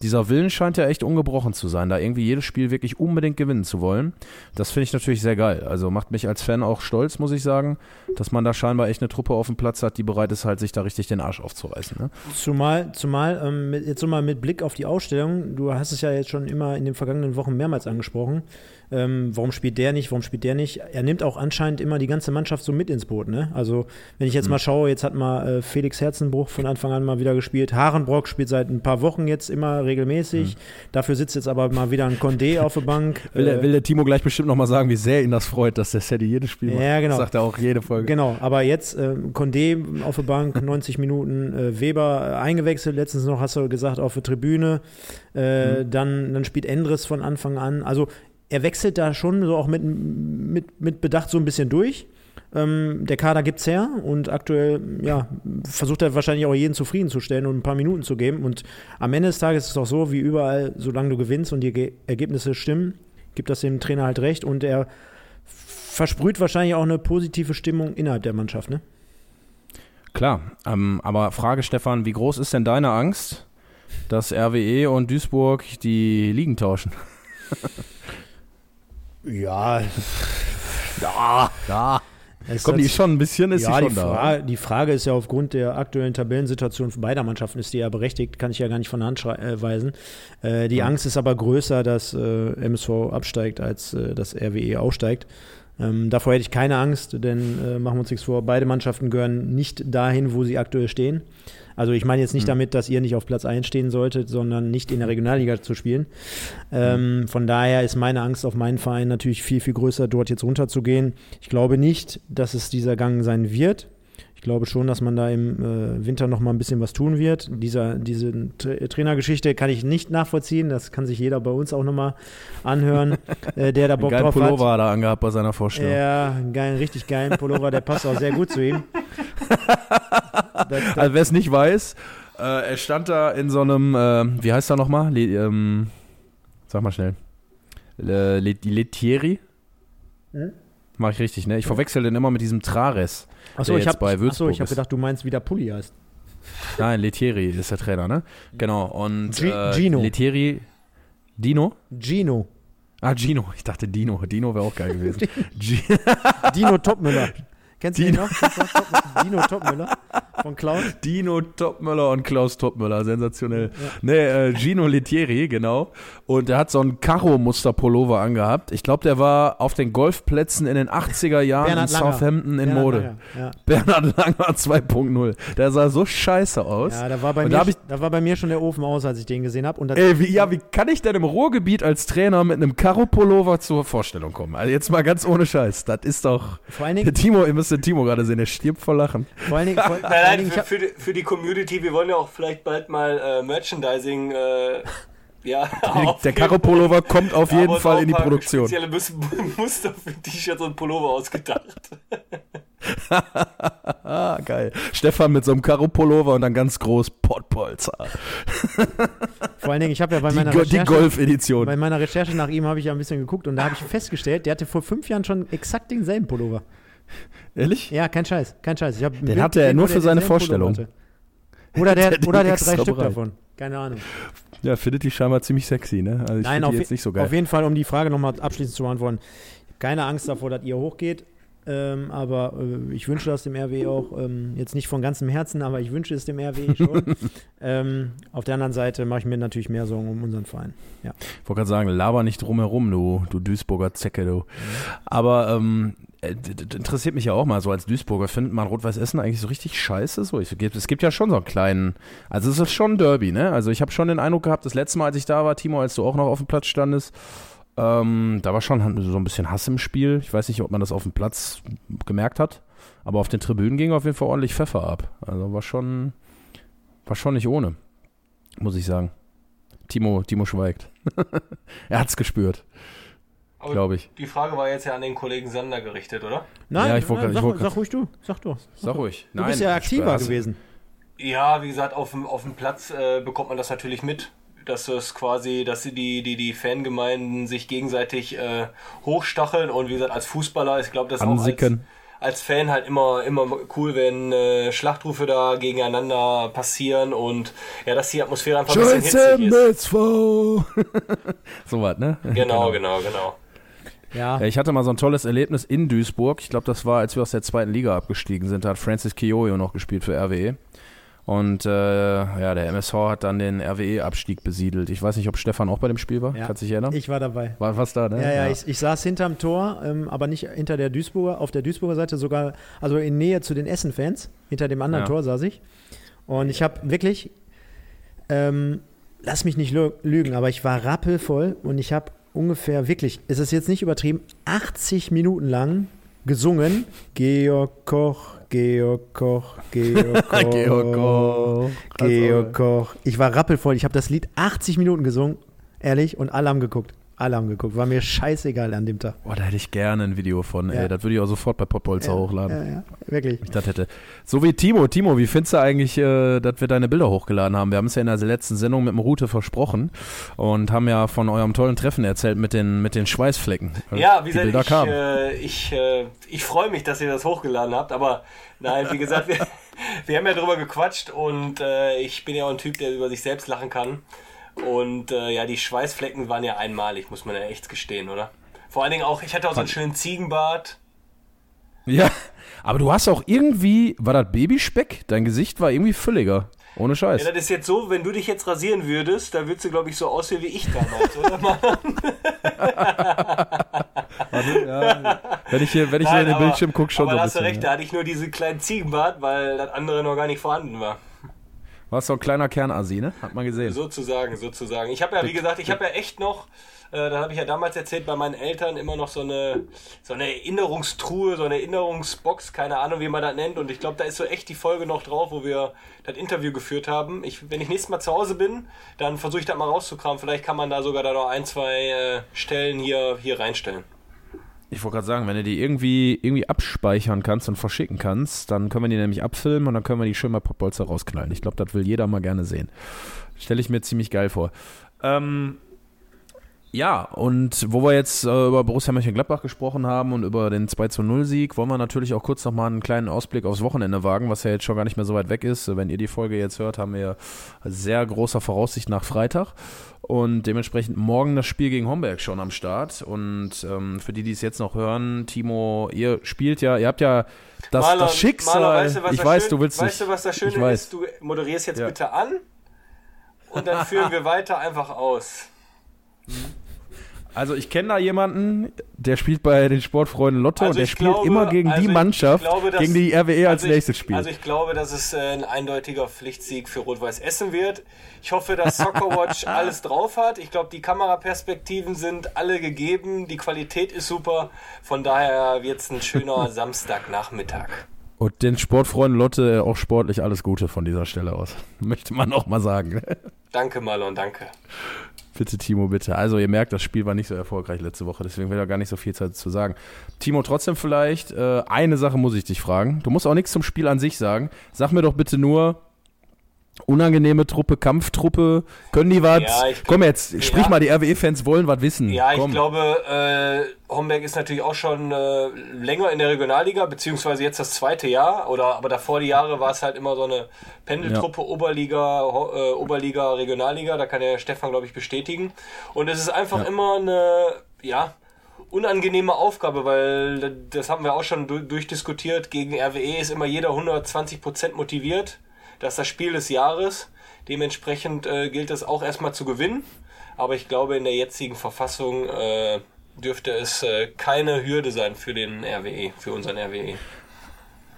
dieser Willen scheint ja echt ungebrochen zu sein, da irgendwie jedes Spiel wirklich unbedingt gewinnen zu wollen. Das finde ich natürlich sehr geil. Also macht mich als Fan auch stolz, muss ich sagen, dass man da scheinbar echt eine Truppe auf dem Platz hat, die bereit ist, halt sich da richtig den Arsch aufzureißen. Ne? Zumal, zumal ähm, jetzt so mal mit Blick auf die Ausstellung, du hast es ja jetzt schon immer in den vergangenen Wochen mehrmals angesprochen. Ähm, warum spielt der nicht, warum spielt der nicht? Er nimmt auch anscheinend immer die ganze Mannschaft so mit ins Boot. Ne? Also, wenn ich jetzt mal schaue, jetzt hat mal äh, Felix Herzenbruch von Anfang an mal wieder gespielt. Harenbrock spielt seit ein paar Wochen jetzt immer regelmäßig. Dafür sitzt jetzt aber mal wieder ein Condé auf der Bank. Will, Äh, der, will der Timo gleich bestimmt nochmal sagen, wie sehr ihn das freut, dass der Sadie jedes Spiel macht. Ja, genau. Das sagt er auch jede Folge. Genau, aber jetzt äh, Condé auf der Bank, 90 Minuten, äh, Weber äh, eingewechselt, letztens noch hast du gesagt, auf der Tribüne, äh, dann, dann spielt Endres von Anfang an. Also er wechselt da schon so auch mit, mit, mit Bedacht so ein bisschen durch. Ähm, der Kader gibt's her und aktuell ja, versucht er wahrscheinlich auch jeden zufriedenzustellen und ein paar Minuten zu geben. Und am Ende des Tages ist es auch so, wie überall, solange du gewinnst und die Ge Ergebnisse stimmen, gibt das dem Trainer halt recht und er versprüht wahrscheinlich auch eine positive Stimmung innerhalb der Mannschaft, ne? Klar, ähm, aber Frage Stefan, wie groß ist denn deine Angst, dass RWE und Duisburg die Ligen tauschen? Ja, Ja, ja. es Komm, die schon ein bisschen, ist ja, die die, schon da. Fra die Frage ist ja aufgrund der aktuellen Tabellensituation beider Mannschaften ist die ja berechtigt, kann ich ja gar nicht von der Hand äh, weisen. Äh, die Angst ist aber größer, dass äh, MSV absteigt, als äh, dass RWE aufsteigt. Ähm, davor hätte ich keine Angst, denn äh, machen wir uns nichts vor, beide Mannschaften gehören nicht dahin, wo sie aktuell stehen. Also ich meine jetzt nicht damit, dass ihr nicht auf Platz 1 stehen solltet, sondern nicht in der Regionalliga zu spielen. Ähm, von daher ist meine Angst auf meinen Verein natürlich viel, viel größer, dort jetzt runterzugehen. Ich glaube nicht, dass es dieser Gang sein wird. Ich glaube schon, dass man da im äh, Winter noch mal ein bisschen was tun wird. Dieser, diese Tra Trainergeschichte kann ich nicht nachvollziehen. Das kann sich jeder bei uns auch noch mal anhören, äh, der da Bock Geilen drauf Pullover hat. hat er angehabt bei seiner Vorstellung. Ja, einen geilen, richtig geilen Pullover, der passt auch sehr gut zu ihm. Das, das, Also wer es nicht weiß, äh, er stand da in so einem, äh, wie heißt er nochmal? Le, ähm, sag mal schnell. Le, Le, Letieri? Hm? Mach ich richtig, ne? Ich verwechsel den immer mit diesem Trares. achso, ich habe achso, ich hab gedacht, du meinst, wie der Pulli heißt. Nein, Letieri ist der Trainer, ne? Genau. Und Gi- äh, Gino. Letieri. Dino? Gino. Ah, Gino. Ich dachte Dino. Dino wäre auch geil gewesen. Dino Topmüller. Kennst du Dino. noch? Dino Topmüller von Klaus? Dino Topmüller und Klaus Topmüller, sensationell. Nee, äh, Gino Letieri, genau. Und der hat so einen Karo-Muster-Pullover angehabt. Ich glaube, der war auf den Golfplätzen in den 80er Jahren Bernhard in Langer. Southampton in Bernhard Mode. Langer, Ja. Bernhard Langer 2.0. Der sah so scheiße aus. Ja, da war, bei Und mir, da ich- da war bei mir schon der Ofen aus, als ich den gesehen habe. Ey, wie, ja, wie kann ich denn im Ruhrgebiet als Trainer mit einem Karo-Pullover zur Vorstellung kommen? Also jetzt mal ganz ohne Scheiß. Das ist doch. vor allen Dingen, Timo, ihr müsst den Timo gerade sehen, der stirbt vor Lachen. vor allen Dingen, vor, Nein, allen nein, Dingen ich für, für, die, für die Community, wir wollen ja auch vielleicht bald mal äh, Merchandising, äh, ja, Der, der Karo-Pullover kommt auf Ja, jeden Fall in die Produktion. Spezielle Mus- Muster für T-Shirts und Pullover ausgedacht. Geil. Stefan mit so einem Karo-Pullover und dann ganz groß Pottpolzer. Vor allen Dingen, ich habe ja bei Die, meiner die Recherche, Golf-Edition. bei meiner Recherche nach ihm habe ich ja ein bisschen geguckt und da habe ich festgestellt, der hatte vor fünf Jahren schon exakt denselben Pullover. Ehrlich? Ja, kein Scheiß, kein Scheiß. Den Bild hatte er nur für seine Vorstellung. Oder der, oder der hat drei Stück bereit. davon. Keine Ahnung. Ja, findet die scheinbar ziemlich sexy, ne? Also ich Nein, auf, jetzt nicht so geil. auf jeden Fall, um die Frage nochmal abschließend zu beantworten. Keine Angst davor, dass ihr hochgeht. Ähm, aber äh, ich wünsche das dem RW auch, ähm, jetzt nicht von ganzem Herzen, aber ich wünsche es dem RW schon. ähm, auf der anderen Seite mache ich mir natürlich mehr Sorgen um unseren Verein. Ja. Ich wollte gerade sagen, laber nicht drumherum, du, du Duisburger Zecke, du. Aber ähm, äh, interessiert mich ja auch mal so als Duisburger. Findet man Rot-Weiß Essen eigentlich so richtig scheiße? So, ich, es gibt ja schon so einen kleinen, also es ist schon ein Derby, ne? Also ich habe schon den Eindruck gehabt, das letzte Mal, als ich da war, Timo, als du auch noch auf dem Platz standest, ähm, da war schon so ein bisschen Hass im Spiel. Ich weiß nicht, ob man das auf dem Platz gemerkt hat, aber auf den Tribünen ging auf jeden Fall ordentlich Pfeffer ab. Also war schon, war schon nicht ohne, muss ich sagen. Timo, Timo schweigt. er hat's gespürt, Aber glaube ich. Die Frage war jetzt ja an den Kollegen Sander gerichtet, oder? Nein, Ja, ich nein, grad- ich sag, grad- sag ruhig du. Sag du. Sag ruhig. Du bist ja aktiver gewesen. Ja, wie gesagt, auf dem, auf dem Platz äh, bekommt man das natürlich mit, dass es quasi, dass sie die, die, die Fangemeinden sich gegenseitig äh, hochstacheln und wie gesagt, als Fußballer, ich glaube, das ist auch als, Ansicken. als Fan halt immer, immer cool, wenn äh, Schlachtrufe da gegeneinander passieren und ja, dass die Atmosphäre einfach ein bisschen hitzig ist. MSV. so was, ne? Genau, genau, genau. Ja, Ja, ich hatte mal so ein tolles Erlebnis in Duisburg. Ich glaube, das war, als wir aus der zweiten Liga abgestiegen sind. Da hat Francis Kioio noch gespielt für RWE. Und äh, ja, der MSV hat dann den RWE-Abstieg besiedelt. Ich weiß nicht, ob Stefan auch bei dem Spiel war. Ja. Kannst du dich erinnern? ich war dabei. war fast da, ne? Ja, ja, ich, ich saß hinterm Tor, ähm, aber nicht hinter der Duisburger, auf der Duisburger Seite, sogar, also in Nähe zu den Essen-Fans. Hinter dem anderen Ja. Tor saß ich. Und ich habe wirklich, ähm, lass mich nicht lü- lügen, aber ich war rappelvoll und ich habe ungefähr, wirklich, es ist jetzt nicht übertrieben, 80 Minuten lang gesungen. Georg Koch, Georg Koch, Georg Koch. Georg Koch. Georg Koch. Ich war rappelvoll. Ich habe das Lied 80 Minuten gesungen, ehrlich, und alle haben geguckt. Alle haben geguckt. War mir scheißegal an dem Tag. Boah, da hätte ich gerne ein Video von. Ja. Ey, das würde ich auch sofort bei Pottbolzer hochladen. Ja, ja, wirklich. Ich das hätte. So wie Timo. Timo, wie findest du eigentlich, äh, dass wir deine Bilder hochgeladen haben? Wir haben es ja in der letzten Sendung mit dem Rute versprochen und haben ja von eurem tollen Treffen erzählt mit den, mit den Schweißflecken. Äh, Ja, wie die Bilder gesagt, ich, kamen. äh, ich, äh, ich freue mich, dass ihr das hochgeladen habt, aber nein, wie gesagt, wir, wir haben ja drüber gequatscht und äh, ich bin ja auch ein Typ, der über sich selbst lachen kann. Und äh, ja, die Schweißflecken waren ja einmalig, muss man ja echt gestehen, oder? Vor allen Dingen auch, ich hatte auch so einen schönen Ziegenbart. Ja, aber du hast auch irgendwie, war das Babyspeck? Dein Gesicht war irgendwie fülliger. Ohne Scheiß. Ja, das ist jetzt so, wenn du dich jetzt rasieren würdest, da würdest du, glaube ich, so aussehen wie ich damals, oder? Mann? wenn ich hier, wenn ich hier in den aber- Bildschirm gucke, schon Aber so da ein hast du bisschen. recht, da hatte ich nur diesen kleinen Ziegenbart, weil das andere noch gar nicht vorhanden war. Warst doch ein kleiner Kernasi, ne? Hat man gesehen. Sozusagen, sozusagen. Ich habe ja, wie gesagt, ich habe ja echt noch, äh, das habe ich ja damals erzählt, bei meinen Eltern immer noch so eine, so eine Erinnerungstruhe, so eine Erinnerungsbox, keine Ahnung, wie man das nennt. Und ich glaube, da ist so echt die Folge noch drauf, wo wir das Interview geführt haben. Ich, wenn ich nächstes Mal zu Hause bin, dann versuche ich das mal rauszukramen. Vielleicht kann man da sogar da noch ein, zwei äh, Stellen hier, hier reinstellen. Ich wollte gerade sagen, wenn du die irgendwie, irgendwie abspeichern kannst und verschicken kannst, dann können wir die nämlich abfilmen und dann können wir die schön bei Popbolzer rausknallen. Ich glaube, das will jeder mal gerne sehen. Stelle ich mir ziemlich geil vor. Ähm, ja, und wo wir jetzt äh, über Borussia Mönchengladbach gesprochen haben und über den 2 zu 0 Sieg, wollen wir natürlich auch kurz nochmal einen kleinen Ausblick aufs Wochenende wagen, was ja jetzt schon gar nicht mehr so weit weg ist. Wenn ihr die Folge jetzt hört, haben wir sehr großer Voraussicht nach Freitag. Und dementsprechend morgen das Spiel gegen Homberg schon am Start. Und ähm, für die, die es jetzt noch hören, Timo, ihr spielt ja, ihr habt ja das, Marlon, das Schicksal. Marlon, weißt du, was ich das weiß, schön, du willst Weißt nicht. du, was das Schöne ich weiß. ist? Du moderierst jetzt Ja. bitte an und dann führen wir weiter einfach aus. Also ich kenne da jemanden, der spielt bei den Sportfreunden Lotto Also und der spielt glaube- immer gegen also die Mannschaft, glaube, dass- gegen die RWE als also nächstes spielt. Also ich glaube, dass es äh, ein eindeutiger Pflichtsieg für Rot-Weiß Essen wird. Ich hoffe, dass Soccerwatch alles drauf hat. Ich glaube, die Kameraperspektiven sind alle gegeben. Die Qualität ist super. Von daher wird es ein schöner Samstagnachmittag. Und den Sportfreunden Lotte auch sportlich alles Gute von dieser Stelle aus. Möchte man auch mal sagen. Danke, Marlon, danke. Bitte, Timo, bitte. Also, ihr merkt, das Spiel war nicht so erfolgreich letzte Woche, deswegen will ich gar nicht so viel Zeit zu sagen. Timo, trotzdem vielleicht, äh, eine Sache muss ich dich fragen. Du musst auch nichts zum Spiel an sich sagen. Sag mir doch bitte nur, unangenehme Truppe, Kampftruppe, können die was? Ja, ich- Komm jetzt, sprich Ja. mal, die RWE-Fans wollen was wissen. Ja, ich Komm. glaube, äh, Homberg ist natürlich auch schon äh, länger in der Regionalliga, beziehungsweise jetzt das zweite Jahr, oder aber davor die Jahre war es halt immer so eine Pendeltruppe, Oberliga, Ho- äh, Oberliga, Regionalliga, da kann der Stefan, glaube ich, bestätigen. Und es ist einfach immer eine, ja, unangenehme Aufgabe, weil das haben wir auch schon du- durchdiskutiert. Gegen RWE ist immer jeder 120% motiviert. Das ist das Spiel des Jahres. Dementsprechend äh, gilt es auch erstmal zu gewinnen. Aber ich glaube, in der jetzigen Verfassung äh, dürfte es äh, keine Hürde sein für den RWE, für unseren. RWE.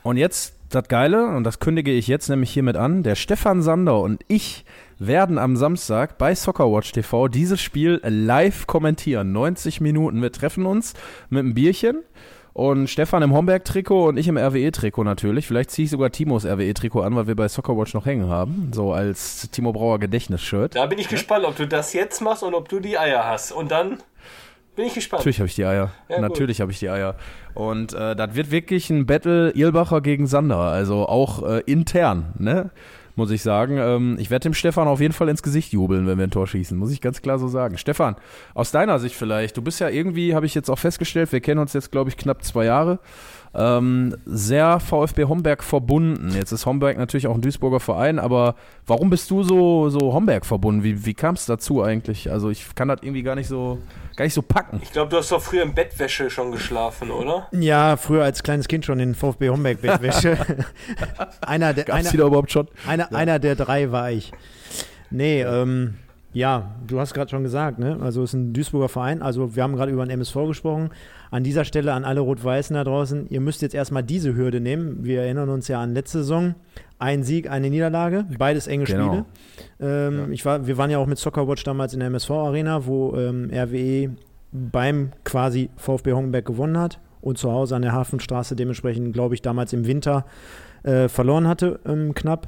Und jetzt das Geile, und das kündige ich jetzt nämlich hiermit an, der Stefan Sander und ich werden am Samstag bei Soccerwatch TV dieses Spiel live kommentieren. 90 Minuten. Wir treffen uns mit einem Bierchen und Stefan im Homberg-Trikot und ich im RWE-Trikot natürlich. Vielleicht ziehe ich sogar Timos RWE-Trikot an, weil wir bei Soccerwatch noch hängen haben. So als Timo Brauer Gedächtnisshirt. Da bin ich gespannt, ob du das jetzt machst und ob du die Eier hast. Und dann bin ich gespannt. Natürlich habe ich die Eier. Ja. Natürlich habe ich die Eier. Und äh, das wird wirklich ein Battle Irlbacher gegen Sander. Also auch äh, intern, ne? Muss ich sagen. Ähm, ich werde dem Stefan auf jeden Fall ins Gesicht jubeln, wenn wir ein Tor schießen. Muss ich ganz klar so sagen. Stefan, aus deiner Sicht vielleicht. Du bist ja irgendwie, habe ich jetzt auch festgestellt, wir kennen uns jetzt, glaube ich, knapp zwei Jahre. Ähm, sehr VfB Homberg verbunden. Jetzt ist Homberg natürlich auch ein Duisburger Verein, aber warum bist du so, so Homberg verbunden? Wie, wie kam es dazu eigentlich? Also ich kann das irgendwie gar nicht so, gar nicht so packen. Ich glaube, du hast doch früher im Bettwäsche schon geschlafen, oder? Ja, früher als kleines Kind schon in VfB Homberg Bettwäsche. einer, der, Gab's einer, die da überhaupt schon? einer, einer der drei war ich. Nee, ähm, ja, du hast gerade schon gesagt, ne? Also es ist ein Duisburger Verein. Also wir haben gerade über den MSV gesprochen. An dieser Stelle an alle Rot-Weißen da draußen, ihr müsst jetzt erstmal diese Hürde nehmen. Wir erinnern uns ja an letzte Saison. Ein Sieg, eine Niederlage, beides enge Genau. Spiele. Ähm, ich war, wir waren ja auch mit Soccerwatch damals in der MSV-Arena, wo ähm, RWE beim quasi VfB Hongenberg gewonnen hat und zu Hause an der Hafenstraße dementsprechend, glaube ich, damals im Winter äh, verloren hatte, ähm, knapp.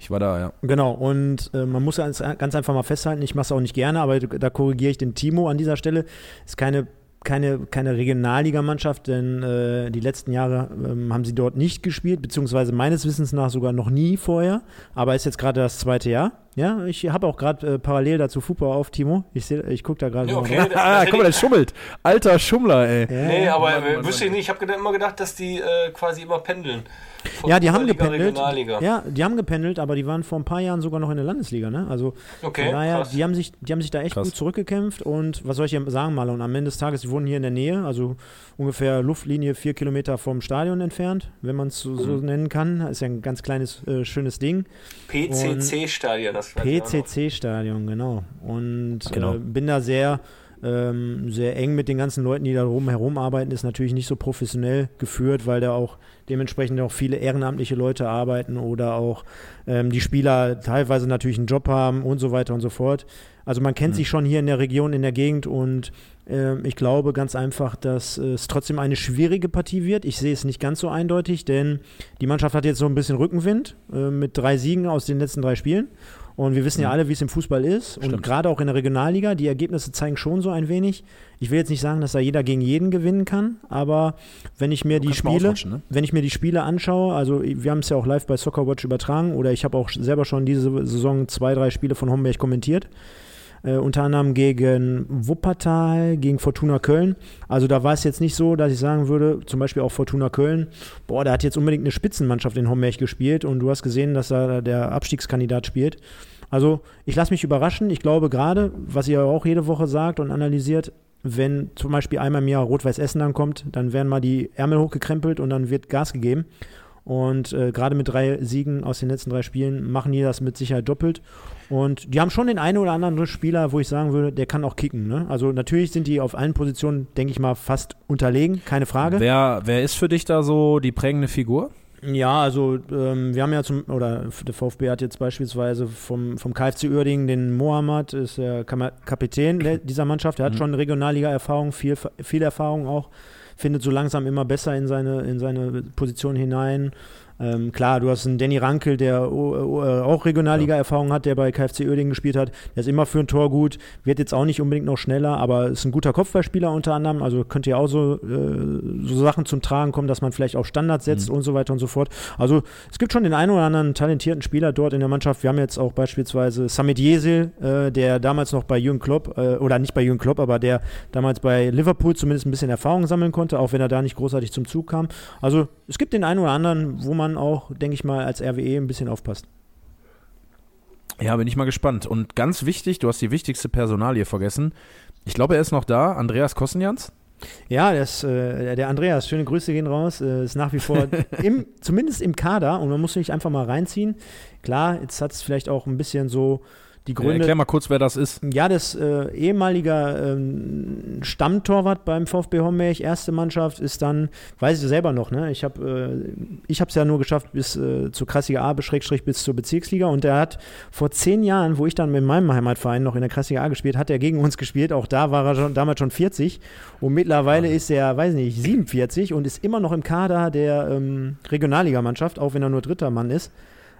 Ich war da, ja. Genau, und äh, man muss ganz, ganz einfach mal festhalten, ich mache es auch nicht gerne, aber da korrigiere ich den Timo an dieser Stelle. Ist keine, keine, keine Regionalligamannschaft, denn äh, die letzten Jahre ähm, haben sie dort nicht gespielt, beziehungsweise meines Wissens nach sogar noch nie vorher, aber ist jetzt gerade das zweite Jahr. Ja, ich habe auch gerade äh, parallel dazu Fußball auf, Timo. Ich, seh- ich gucke da gerade Ja, mal okay. Ah, guck mal, der schummelt. Alter Schummler, ey. Nee, aber Mann, äh, Mann, wüsste ich nicht. Ich habe immer gedacht, dass die äh, quasi immer pendeln. Von Ja, die haben gependelt. Ja, die haben gependelt, aber die waren vor ein paar Jahren sogar noch in der Landesliga, ne? Also Okay, krass. die haben sich, die haben sich da echt Krass. gut zurückgekämpft und was soll ich hier sagen, Marlon? Und am Ende des Tages, die wohnen hier in der Nähe, also ungefähr Luftlinie vier Kilometer vom Stadion entfernt, wenn man es so, so Mhm. nennen kann. Ist ja ein ganz kleines, äh, schönes Ding. PCC-Stadion, das PCC-Stadion, genau. Und Genau. Äh, bin da sehr, ähm, sehr eng mit den ganzen Leuten, die da rumherum arbeiten. Ist natürlich nicht so professionell geführt, weil da auch dementsprechend auch viele ehrenamtliche Leute arbeiten oder auch ähm, die Spieler teilweise natürlich einen Job haben und so weiter und so fort. Also man kennt sich schon hier in der Region, in der Gegend und ähm, ich glaube ganz einfach, dass es trotzdem eine schwierige Partie wird. Ich sehe es nicht ganz so eindeutig, denn die Mannschaft hat jetzt so ein bisschen Rückenwind äh, mit drei Siegen aus den letzten drei Spielen. Und wir wissen ja alle, wie es im Fußball ist. Und gerade auch in der Regionalliga, die Ergebnisse zeigen schon so ein wenig. Ich will jetzt nicht sagen, dass da jeder gegen jeden gewinnen kann, aber wenn ich mir die Spiele, ne? wenn ich mir die Spiele anschaue, also wir haben es ja auch live bei Soccerwatch übertragen oder ich habe auch selber schon diese Saison zwei, drei Spiele von Homberg kommentiert. Äh, unter anderem gegen Wuppertal, gegen Fortuna Köln. Also da war es jetzt nicht so, dass ich sagen würde, zum Beispiel auch Fortuna Köln, boah, da hat jetzt unbedingt eine Spitzenmannschaft in Homberg gespielt und du hast gesehen, dass da der Abstiegskandidat spielt. Also ich lasse mich überraschen. Ich glaube gerade, was ihr auch jede Woche sagt und analysiert, wenn zum Beispiel einmal im Jahr Rot-Weiß Essen dann kommt, dann werden mal die Ärmel hochgekrempelt und dann wird Gas gegeben. Und äh, gerade mit drei Siegen aus den letzten drei Spielen machen die das mit Sicherheit doppelt. Und die haben schon den einen oder anderen Spieler, wo ich sagen würde, der kann auch kicken. Ne? Also natürlich sind die auf allen Positionen, denke ich mal, fast unterlegen, keine Frage. Wer, wer ist für dich da so die prägende Figur? Ja, also ähm, wir haben ja zum, oder der VfB hat jetzt beispielsweise vom, vom KfC Uerdingen den Mohammad, ist der Kapitän dieser Mannschaft, der hat schon Regionalliga-Erfahrung, viel, viel Erfahrung auch, findet so langsam immer besser in seine, in seine Position hinein. Ähm, klar, du hast einen Danny Rankel, der äh, auch Regionalliga-Erfahrung hat, der bei KfC Oerdingen gespielt hat. Der ist immer für ein Tor gut, wird jetzt auch nicht unbedingt noch schneller, aber ist ein guter Kopfballspieler unter anderem. Also könnte ja auch so, äh, so Sachen zum Tragen kommen, dass man vielleicht auf Standards setzt mhm. und so weiter und so fort. Also es gibt schon den einen oder anderen talentierten Spieler dort in der Mannschaft. Wir haben jetzt auch beispielsweise Samit Jesil, äh, der damals noch bei Jürgen Klopp, äh, oder nicht bei Jürgen Klopp, aber der damals bei Liverpool zumindest ein bisschen Erfahrung sammeln konnte, auch wenn er da nicht großartig zum Zug kam. Also es gibt den einen oder anderen, wo man man auch, denke ich mal, als RWE ein bisschen aufpasst. Ja, bin ich mal gespannt. Und ganz wichtig, du hast die wichtigste Personalie vergessen. Ich glaube, er ist noch da, Andreas Kossenjans. Ja, das, äh, der Andreas, schöne Grüße gehen raus, äh, ist nach wie vor im, zumindest im Kader und man muss sich einfach mal reinziehen. Klar, jetzt hat es vielleicht auch ein bisschen so die Gründe. Ja, erklär mal kurz, wer das ist. Ja, das äh, ehemaliger ähm, Stammtorwart beim VfB Homberg, erste Mannschaft, ist dann, weiß ich selber noch, ne? Ich habe äh, es ja nur geschafft bis äh, zur Kreisliga A, Schrägstrich bis zur Bezirksliga und der hat vor zehn Jahren, wo ich dann mit meinem Heimatverein noch in der Kreisliga A gespielt, hat er gegen uns gespielt. Auch da war er schon, damals schon 40 und mittlerweile ja. ist er, weiß nicht, 47 und ist immer noch im Kader der ähm, Regionalligamannschaft, auch wenn er nur dritter Mann ist.